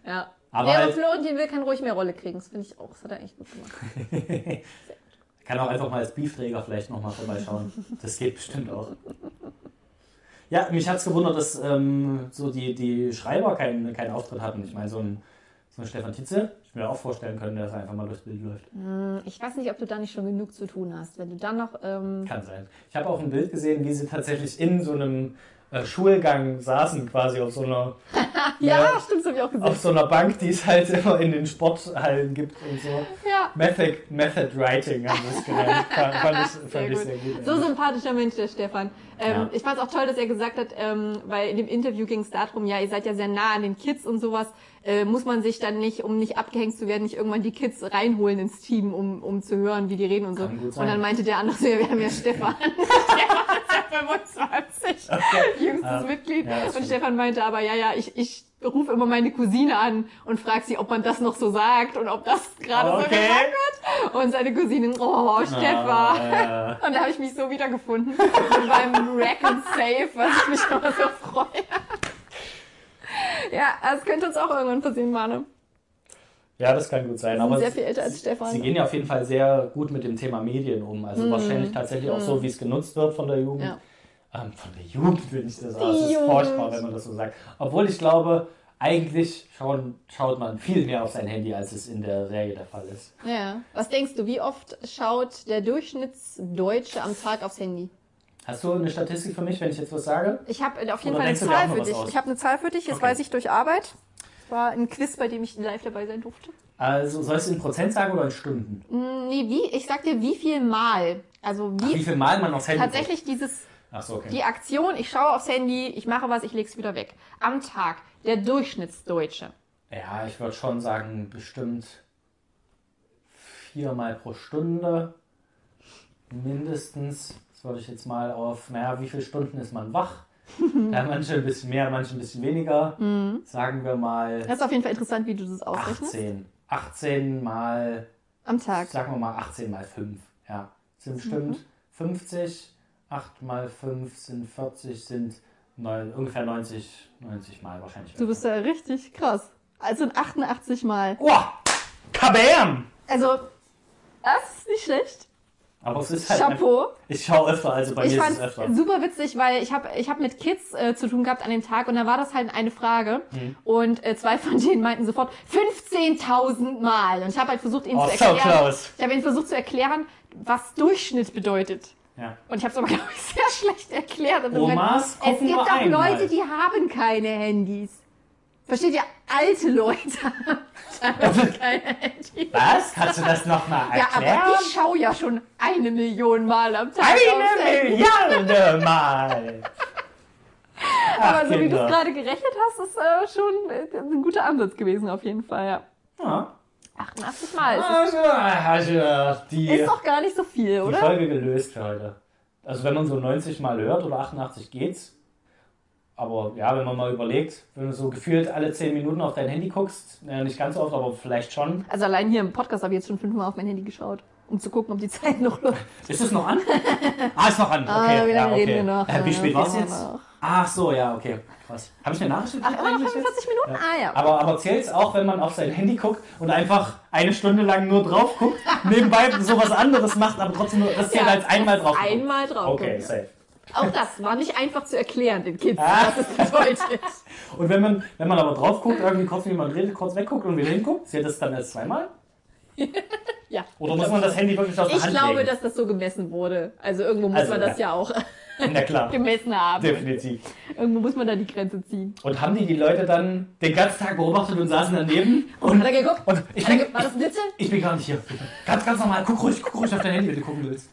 Ja. Aber ja, aber halt- Florentin will kann ruhig mehr Rolle kriegen. Das finde ich auch. Das hat er eigentlich gut gemacht. kann auch einfach mal als Beefträger vielleicht nochmal vorbeischauen. Das geht bestimmt auch. Ja, mich hat's gewundert, dass ähm, so die, die Schreiber keinen, keinen Auftritt hatten. Ich meine, so ein, so ein Stefan Tietze, ich mir auch vorstellen können, dass er einfach mal durchs Bild läuft. Hm, Ich weiß nicht, ob du da nicht schon genug zu tun hast. Wenn du dann noch, ähm, Kann sein. Ich habe auch ein Bild gesehen, wie sie tatsächlich in so einem äh, Schulgang saßen, quasi auf so einer ja, Ja. stimmt, das habe ich auch gesehen. auf so einer Bank, die es halt immer in den Sporthallen gibt und so. Ja. Method, Method Writing haben wir es genannt. Fand, fand ich, Sehr fand ich gut. sehr gut. So sympathischer Mensch, der Stefan. Ähm, Ja. Ich fand es auch toll, dass er gesagt hat, ähm, weil in dem Interview ging es darum, ja, ihr seid ja sehr nah an den Kids und sowas, äh, muss man sich dann nicht, um nicht abgehängt zu werden, nicht irgendwann die Kids reinholen ins Team, um, um zu hören, wie die reden und so. Und dann meinte der andere so, ja, wir haben ja Stefan. Stefan ist ja 25, jüngstes Ja. Mitglied. Ja, und. Stefan meinte aber, ja, ja, ich, ich rufe immer meine Cousine an und frage sie, ob man das noch so sagt und ob das gerade so Okay. gesagt wird. Und seine Cousine, oh, Stefan. Ah, äh, Und da habe ich mich so wiedergefunden beim Rack and Save, was ich mich immer so freue. Ja, es könnte uns auch irgendwann passieren, Mane. ja, das kann gut sein. Wir Aber sind sehr viel älter als Stefan. Sie gehen ja auf jeden Fall sehr gut mit dem Thema Medien um. Also wahrscheinlich tatsächlich auch so, wie es genutzt wird von der Jugend. Mhm. Ja. Ähm, von der Jugend will ich das sagen. Das ist Jugend. furchtbar, wenn man das so sagt. Obwohl ich glaube, eigentlich schauen, schaut man viel mehr auf sein Handy, als es in der Serie der Fall ist. Ja. Was denkst du, wie oft schaut der Durchschnittsdeutsche am Tag aufs Handy? Hast du eine Statistik für mich, wenn ich jetzt was sage? Ich habe auf jeden Oder Fall eine Zahl für dich. aus? Ich habe eine Zahl für dich, das Okay. weiß ich durch Arbeit. Das war ein Quiz, bei dem ich live dabei sein durfte. Also sollst du in Prozent sagen oder in Stunden? Hm, Nee, wie? Ich sag dir, wie viel Mal. Also wie, Wie viel Mal man aufs Handy tatsächlich dieses guckt? Ach so, okay. Die Aktion, ich schaue aufs Handy, ich mache was, ich leg's wieder weg. Am Tag. Der Durchschnittsdeutsche. Ja, ich würde schon sagen, bestimmt viermal pro Stunde. Mindestens. Das würde ich jetzt mal auf, naja, wie viele Stunden ist man wach? Da manche ein bisschen mehr, manche ein bisschen weniger. Sagen wir mal Das ist auf jeden Fall interessant, wie du das ausrechnest. 18. 18 mal, Am Tag. sagen wir mal 18 mal 5. Ja, sind bestimmt 50. 8 mal 5 sind 40, sind neun, ungefähr 90, 90 mal wahrscheinlich. Du bist ja richtig krass. Also 88 Mal. Oh, kabam! Also, das ist nicht schlecht. Aber es ist halt. Chapeau. Ich schaue öfter, also bei Ich mir ist es öfter. super witzig, weil ich habe ich hab mit Kids äh, zu tun gehabt an dem Tag und da war das halt eine Frage Mhm. und äh, zwei von denen meinten sofort 15.000 Mal und ich habe halt versucht ihnen Oh, zu so erklären, close. ich habe ihnen versucht zu erklären, was Durchschnitt bedeutet. Ja. Und ich habe es aber, glaube ich, sehr schlecht erklärt. Und Omas es gucken gibt doch einmal. Leute, die haben keine Handys. Versteht ihr? Alte Leute haben keine Handys. Was? Kannst du das nochmal Ja, erklären? aber ich schaue ja schon eine Million Mal am Tag Eine. Milliarde Mal! Ach, Aber so wie du Kinder. es gerade gerechnet hast, ist äh, schon äh, ein guter Ansatz gewesen, auf jeden Fall, ja. Ja. 88 Mal. Also, also, die, Ist, ist doch gar nicht so viel, die oder? Folge gelöst für heute. Also wenn man so 90 Mal hört oder 88 geht's. Aber ja, wenn man mal überlegt, wenn du so gefühlt alle 10 Minuten auf dein Handy guckst, naja, nicht ganz oft, aber vielleicht schon. Also allein hier im Podcast habe ich jetzt schon fünfmal auf mein Handy geschaut, um zu gucken, ob die Zeit noch läuft. Ist es noch an? ah, ist noch an. Okay, Ah, wie ja, lange okay. reden wir noch? Äh, wie spät war's wir jetzt? noch. Ach so, ja, okay. Krass. Habe ich eine Nachricht Ach, gekriegt immer noch eigentlich jetzt? 45 Minuten? Ah ja. Aber, aber zählt es auch, wenn man auf sein Handy guckt und einfach eine Stunde lang nur drauf guckt, nebenbei sowas anderes macht, aber trotzdem nur, das zählt Ja, als einmal drauf. Einmal drauf. Okay, safe. Auch das war nicht einfach zu erklären den Kids, Ah. was es bedeutet. Und wenn man, wenn man aber drauf guckt, irgendwie kurz wie man redet, kurz wegguckt und wieder hinguckt, zählt das dann als zweimal? Ja. Oder muss man das Handy wirklich aus der Ich Hand glaube, legen? dass das so gemessen wurde. Also irgendwo muss Also, man das ja. ja auch Na klar, gemessen haben. definitiv. Irgendwo muss man da die Grenze ziehen. Und haben die die Leute dann den ganzen Tag beobachtet und saßen daneben? Und hat er geguckt? Und ich bin, war das ein Blitze? ich bin gar nicht hier. Ganz, ganz normal. Guck ruhig, guck ruhig auf dein Handy, wenn du gucken willst.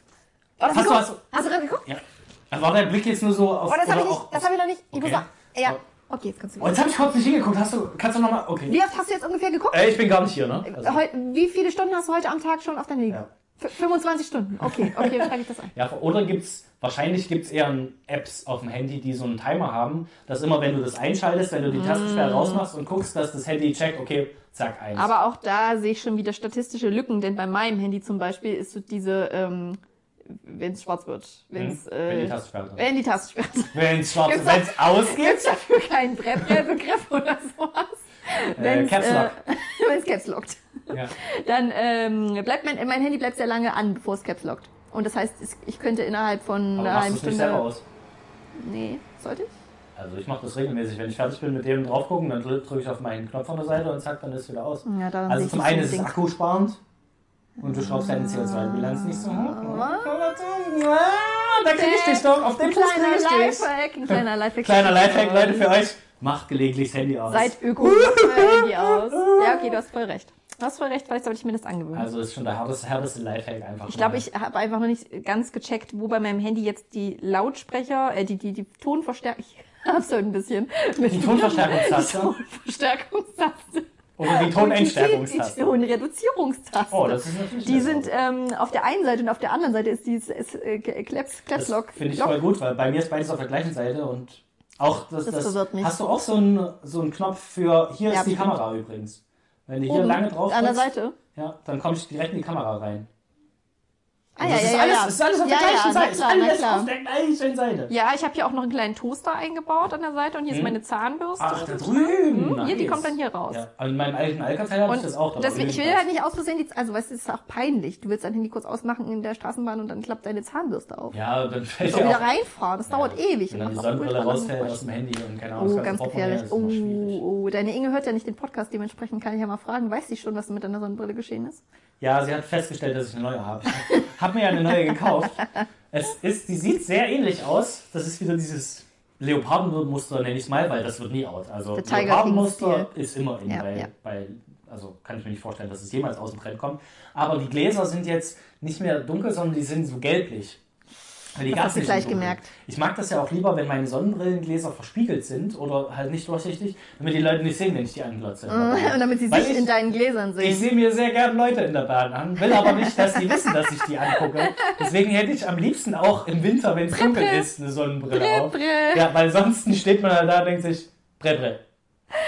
War das Hast du was? Hast du gerade geguckt? Ja. Also war dein Blick jetzt nur so auf. Oh, das habe ich nicht. Das habe ich noch nicht. Ich muss Okay. sagen. Ja. Okay, jetzt kannst du Oh, jetzt habe ich kurz nicht hingeguckt. Hast du, kannst du nochmal? Okay. Wie oft hast du jetzt ungefähr geguckt? Äh, ich bin gar nicht hier, ne? Also, Heu- Wie viele Stunden hast du heute am Tag schon auf dein Handy? Ja. F 25 Stunden. Okay, okay, dann trage ich das ein. ja, oder gibt's, wahrscheinlich gibt's eher Apps auf dem Handy, die so einen Timer haben, dass immer, wenn du das einschaltest, wenn du die Tastensperre rausmachst und guckst, dass das Handy checkt, okay, zack, eins. Aber auch da sehe ich schon wieder statistische Lücken, denn bei meinem Handy zum Beispiel ist so diese, ähm, wenn es schwarz wird, wenn's, Hm? wenn die äh, Tastensperre drin wenn die Wenn's schwarz, Gibt's wenn's Gibt ausgeht, es dafür keinen Begriff oder sowas? äh, wenn es Caps lockt. Ja. Dann ähm, bleibt mein, mein Handy bleibt sehr lange an, bevor es Caps lockt. Und das heißt, es- ich könnte innerhalb von Aber einer halben es nicht selber Stunde. aus? Nee, sollte ich? Also ich mache das regelmäßig. Wenn ich fertig bin mit dem drauf gucken, dann drücke ich auf meinen Knopf an der Seite und zack, dann ist es wieder aus. Ja, Also zum einen ist es akkusparend und du schraubst deine CO2-Bilanz nicht so hoch. Ja, da krieg ich dich doch. Auf den Fuß kleiner krieg ich dich. Lifehack, ein kleiner Lifehack. Kleiner Lifehack, Leute, für euch. Macht gelegentlich das Handy aus. Seid öko, Handy aus. Ja, okay, du hast voll recht. Du hast voll recht, vielleicht sollte ich mir das angewöhnen. also ist schon der härteste, härteste Lifehack einfach. Ich glaube, ich habe einfach noch nicht ganz gecheckt, wo bei meinem Handy jetzt die Lautsprecher, äh, die, die, die Tonverstärker, ich hab's so ein bisschen. Mit Die Tonverstärkungstaste? Die Tonverstärkungstaste. Oder die Die Tonendstärkungstaste. Tonreduzierungstaste. Oh, das ist natürlich Die sind ähm, auf der einen Seite und auf der anderen Seite ist dieses ist, äh, Claps, Claps Lock. finde ich Lock. voll gut, weil bei mir ist beides auf der gleichen Seite und auch das, Das das. Hast du auch so einen, so einen Knopf für hier Ja, ist die bestimmt. Kamera übrigens. Wenn du hier Oben, lange drauf An der Seite. ja, dann kommst du direkt in die Kamera rein. Ah, Und ja, das ja, ist ja, alles, ja. Ist alles auf ja, der gleichen ja, Seite. klar, alles klar. auf der gleichen Seite. Ja, ich habe hier auch noch einen kleinen Toaster eingebaut an der Seite und hier ist meine Zahnbürste. Hm? Ach, da drüben. Mhm, Hier, die nice. kommt dann hier raus. Ja, also in meinem alten Alcatel habe ich Und das auch. deswegen, ich will halt nicht aus Versehen die, also weißt du, es ist auch peinlich. Du willst dein Handy kurz ausmachen in der Straßenbahn und dann klappt deine Zahnbürste auf. Ja, dann fällt Und ja wieder reinfahren, das dauert ewig. wenn dann die Sonnenbrille rausfällt aus dem Handy und keine Ahnung, Oh, ganz gefährlich. schwierig. Oh, oh, deine Inge hört ja nicht den Podcast, dementsprechend kann ich ja mal fragen, weiß sie schon, was mit deiner Sonnenbrille geschehen ist? Ja, sie hat festgestellt, dass ich eine neue habe. Habe mir ja eine neue gekauft. Es ist, die sieht sehr ähnlich aus. Das ist wieder dieses Leopardenmuster, nenne ich es mal, weil das wird nie out. Also Leopardenmuster ist immer in Ja, bei, ja. bei, also kann ich mir nicht vorstellen, dass es jemals aus dem Trend kommt. Aber die Gläser sind jetzt nicht mehr dunkel, sondern die sind so gelblich. Weil die Das hast du gleich gemerkt. Ich mag das ja auch lieber, wenn meine Sonnenbrillengläser verspiegelt sind oder halt nicht durchsichtig, damit die Leute nicht sehen, wenn ich die anglotze. Und damit sie Weil sich ich- in deinen Gläsern Ich sehen. sehe mir sehr gern Leute in der Bahn an, will aber nicht, dass die wissen, dass ich die angucke. Deswegen hätte ich am liebsten auch im Winter, wenn es dunkel ist, eine Sonnenbrille Bre, auf. bre. Ja, weil sonst steht man halt da und denkt sich, bre, bre.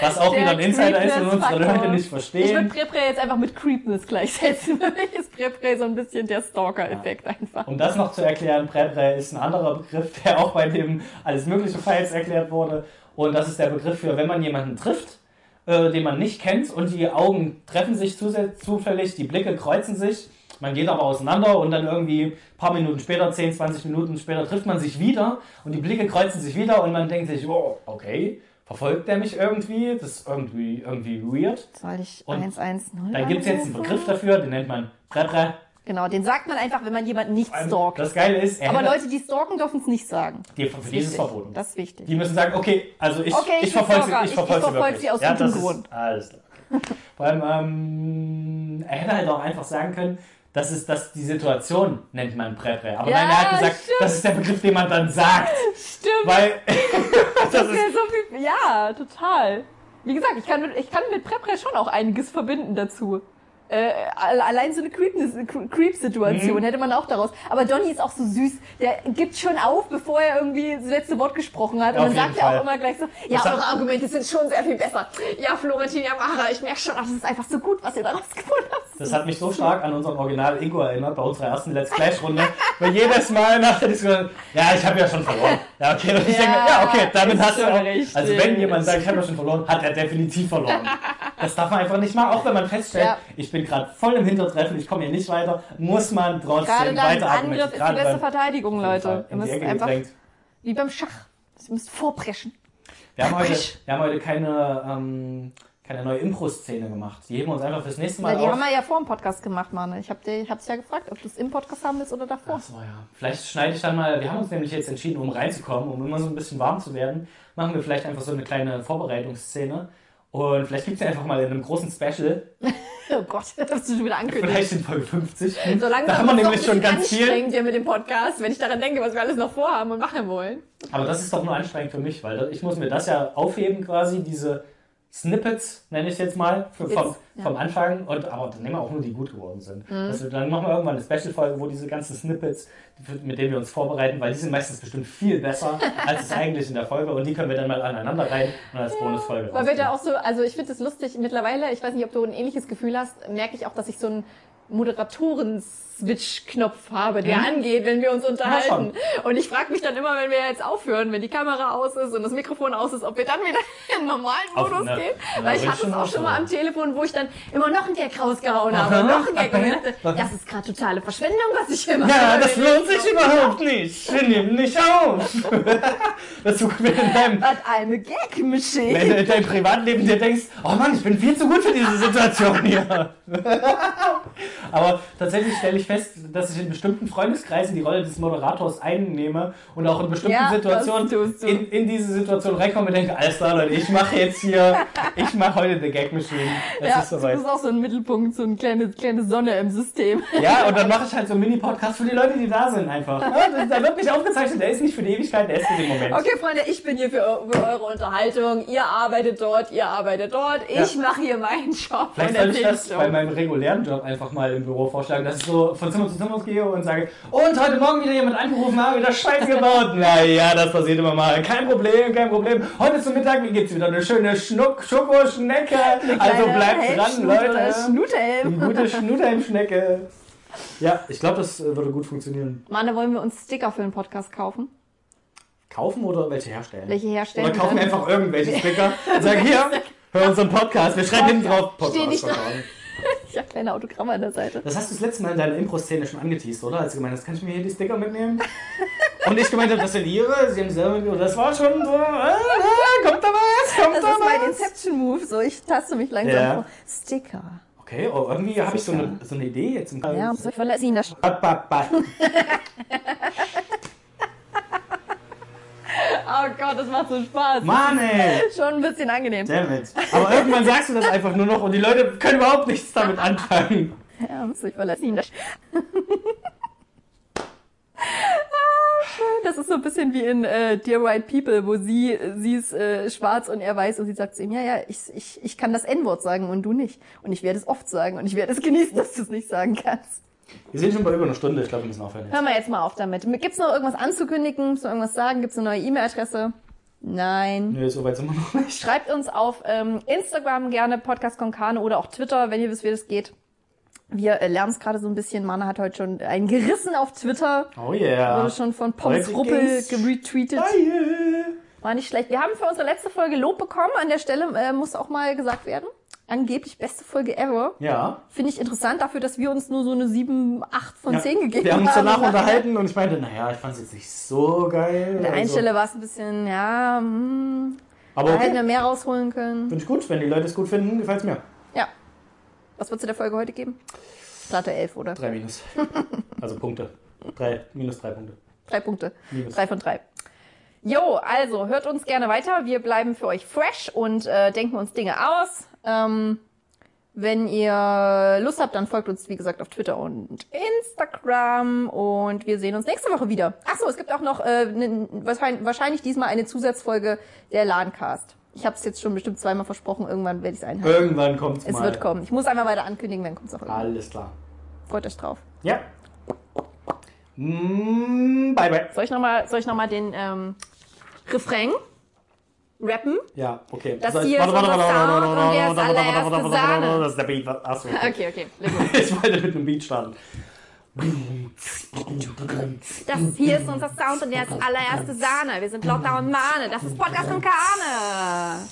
Was auch Der wieder ein Insider ist und unsere. Leute nicht Ich würde verstehen. Prepre jetzt einfach mit Creepness gleichsetzen. Für mich ist Prepre so ein bisschen der Stalker-Effekt einfach. Um das noch zu erklären, bre ist ein anderer Begriff, der auch bei dem alles mögliche Files erklärt wurde. Und das ist der Begriff für, wenn man jemanden trifft, äh, den man nicht kennt und die Augen treffen sich zufällig, die Blicke kreuzen sich, man geht aber auseinander und dann irgendwie ein paar Minuten später, 10, 20 Minuten später trifft man sich wieder und die Blicke kreuzen sich wieder und man denkt sich, oh, okay, verfolgt der mich irgendwie? Das ist irgendwie, irgendwie weird. Soll ich Und 110 Dann gibt es jetzt einen? Begriff dafür, den nennt man Prepre. Genau, den sagt man einfach, wenn man jemanden nicht stalkt. Das Geile ist, er Aber Leute, die stalken, dürfen es nicht sagen. die, für die ist es verboten. Das ist wichtig. Die müssen sagen, okay, also ich, Okay, ich ich verfolge sie, ich verfolge sie, wirklich. sie aus ja, gutem Grund. Alles klar. Vor allem, ähm, er hätte halt auch einfach sagen können, das ist das, die Situation nennt man Prä-Prä. Aber Ja, nein, er hat gesagt, stimmt. das ist der Begriff, den man dann sagt. Stimmt. Weil, das ist so viel, ja, total. Wie gesagt, ich kann mit, ich kann mit Prepre schon auch einiges verbinden dazu. Äh, allein so eine Creep-Situation hätte man auch daraus. Aber Donny ist auch so süß. Der gibt schon auf, bevor er irgendwie das letzte Wort gesprochen hat. Und Auf dann sagt jeden er auch Fall. immer gleich so, ja, eure Argumente sind schon sehr viel besser. Ja, Florentin Yamara, ich merke schon, das ist einfach so gut, was ihr daraus gefunden habt. Das hat mich so stark an unseren Original Ingo erinnert bei unserer ersten Let's Clash-Runde. Weil jedes Mal nach der Diskussion, ja, ich habe ja schon verloren. Ja, okay, und ich Ja, denke, ja, okay, damit hast du auch. richtig. Also wenn jemand sagt, ich habe ja schon verloren, hat er definitiv verloren. Das darf man einfach nicht machen, auch wenn man feststellt, Ja. ich bin gerade voll im Hintertreffen, ich komme hier nicht weiter, muss man Gerade trotzdem dann weiter Angriff ist die Gerade beste Verteidigung, Leute. Ihr müsst einfach, gedrängt. wie beim Schach. Ihr müsst vorpreschen. Wir haben heute, wir haben heute keine, ähm, keine neue Impro-Szene gemacht. Die heben wir uns einfach fürs nächste Mal Ja, die auf. haben wir ja vor dem Podcast gemacht, Mann. Ich habe hab's ja gefragt, ob du es im Podcast haben willst oder davor. Ach so, ja. Vielleicht schneide ich dann mal, wir haben uns nämlich jetzt entschieden, um reinzukommen, um immer so ein bisschen warm zu werden, machen wir vielleicht einfach so eine kleine Vorbereitungsszene. Und vielleicht gibt es ja einfach mal in einem großen Special, Oh Gott, das hast du schon wieder angekündigt. vielleicht in Folge 50. So langsam da haben wir nämlich schon ganz viel. anstrengend hier mit dem Podcast, wenn ich daran denke, was wir alles noch vorhaben und machen wollen. Aber das ist doch nur anstrengend für mich, weil ich muss mir das ja aufheben quasi, diese Snippets, nenne ich es jetzt mal, für, vom, ja. Mhm. vom Anfang. Und, aber dann nehmen wir auch nur die gut geworden sind. Also, dann machen wir irgendwann eine Special-Folge, wo diese ganzen Snippets, mit denen wir uns vorbereiten, weil die sind meistens bestimmt viel besser als es eigentlich in der Folge. Und die können wir dann mal aneinander rein und als Bonusfolge Weil wir da auch so, also ich finde es lustig, mittlerweile, ich weiß nicht, ob du ein ähnliches Gefühl hast, merke ich auch, dass ich so einen Moderatoren-Switch-Knopf habe, der angeht, wenn wir uns unterhalten. und ich frage mich dann immer, wenn wir jetzt aufhören, wenn die Kamera aus ist und das Mikrofon aus ist, ob wir dann wieder in den normalen Modus na, gehen. na, Weil ich hatte es auch schon mal am Telefon, wo ich dann immer noch einen Gag rausgehauen habe. Aha, und noch einen Gag. Aha. dachte, das ist gerade totale Verschwendung, was ich mache. Ja, das lohnt sich überhaupt nicht. Wir nehmen nicht auf. dass du wenn in deinem, But I'm a gag machine. wenn du in deinem Privatleben dir denkst, oh Mann, ich bin viel zu gut für diese Situation hier. Aber tatsächlich stelle ich fest, dass ich in bestimmten Freundeskreisen die Rolle des Moderators einnehme und auch in bestimmten Ja, Situationen das in, in diese Situation reinkomme und denke, alles klar, Leute, ich mache jetzt hier, ich mache heute The Gag Machine. Es ja, ist soweit. bist auch so ein Mittelpunkt, so eine kleine, kleine Sonne im System. Ja, und dann mache ich halt so einen Mini-Podcast für die Leute, die da sind einfach. Ja, das- der wird nicht aufgezeichnet, der ist nicht für die Ewigkeit, der ist für den Moment. Okay, Freunde, ich bin hier für, für eure Unterhaltung. Ihr arbeitet dort, ihr arbeitet dort. Ich mache hier meinen Job. Vielleicht soll ich das bei meinem regulären Job einfach mal im Büro vorschlagen, dass ich so von Zimmer zu Zimmer gehe und sage, und heute Morgen wieder jemand angerufen, habe wieder Scheiße gebaut. Naja, das passiert immer mal. Kein Problem, kein Problem. Heute zum Mittag gibt's wieder eine schöne Schnuck, Schokoschnecke. Also bleibt dran, Leute. Die Schnutelm. gute Schnutterschnecke. Ja, ich glaube, das äh, würde gut funktionieren. Mann, da wollen wir uns Sticker für den Podcast kaufen. Kaufen oder welche herstellen? Welche herstellen? Oder kaufen wir einfach irgendwelche Sticker und sagen, hier, hör unseren Podcast. Wir schreiben hinten drauf Steh nicht Podcast. Habe kleine Autogramme an der Seite. Das hast du das letzte Mal in deiner Impro-Szene schon angeteased, oder? Als du gemeint hast, kann ich mir hier die Sticker mitnehmen? Und ich gemeint habe, das sind ihre, sie haben selber das war schon so, äh, äh, kommt da was, kommt Das da ist mein was? Inception-Move. So, ich taste mich langsam Ja. vor. Sticker. Okay, oh, irgendwie habe ich so eine, so eine Idee jetzt im Ja, so, ich verlasse ihn das. Oh Gott, das macht so Spaß. Mann, ey! Schon ein bisschen angenehm. Damn it. Aber irgendwann sagst du das einfach nur noch und die Leute können überhaupt nichts damit anfangen. Ja, so, ich verlasse ihn das. Ah, schön. Das ist so ein bisschen wie in äh, Dear White People, wo sie, sie ist äh, schwarz und er weiß und sie sagt zu ihm, ja, ja, ich, ich, ich kann das N-Wort sagen und du nicht. Und ich werde es oft sagen und ich werde es genießen, dass du es nicht sagen kannst. Wir sind schon bei über einer Stunde, ich glaube, wir müssen aufhören jetzt. Hören wir jetzt mal auf damit. Gibt's noch irgendwas anzukündigen? Musst du irgendwas sagen? Gibt's eine neue E-Mail-Adresse? Nein. Nö, so weit sind wir noch nicht. Schreibt uns auf ähm, Instagram gerne Podcast Konkane oder auch Twitter, wenn ihr wisst, wie das geht. Wir äh, lernen es gerade so ein bisschen. Mana hat heute schon einen gerissen auf Twitter. Oh yeah. Wurde schon von Pommes Ruppel geretweetet. War nicht schlecht. Wir haben für unsere letzte Folge Lob bekommen. An der Stelle äh, muss auch mal gesagt werden. Angeblich beste Folge ever. Ja. Finde ich interessant dafür, dass wir uns nur so eine 7, 8 von ja. 10 gegeben Wir haben uns haben. danach unterhalten und ich meinte, naja, ich fand es jetzt nicht so geil. An der einen also. Stelle war es ein bisschen, ja, hm, Aber da hätten wir okay. mehr rausholen können. Finde ich gut. Wenn die Leute es gut finden, gefällt es mir. Ja. Was wird es der Folge heute geben? Platte 11, oder? Drei Minus. Also Punkte. Drei, minus drei Punkte. Drei Punkte. Minus. Drei von drei. Jo, also hört uns gerne weiter. Wir bleiben für euch fresh und äh, denken uns Dinge aus. Ähm, wenn ihr Lust habt, dann folgt uns, wie gesagt, auf Twitter und Instagram. Und wir sehen uns nächste Woche wieder. Ach so, es gibt auch noch äh, ne, wahrscheinlich, wahrscheinlich diesmal eine Zusatzfolge der LANcast. Ich habe es jetzt schon bestimmt zweimal versprochen. Irgendwann werde ich es einhalten. Irgendwann kommt's Es mal. wird kommen. Ich muss einmal weiter ankündigen, dann kommt es auch irgendwann. Alles klar. Freut euch drauf. Ja. Mm, bye, bye. Soll ich nochmal noch mal den ähm, Refrain rappen? Ja, okay. Das hier ist unser Sound und der ist allererste Sahne. Das ist der Beat. Achso. Okay, okay. leg los. Ich wollte mit einem Beat starten. Das hier ist unser Sound und der ist allererste Sahne. Wir sind und Mane. Das ist Podcast von Kane.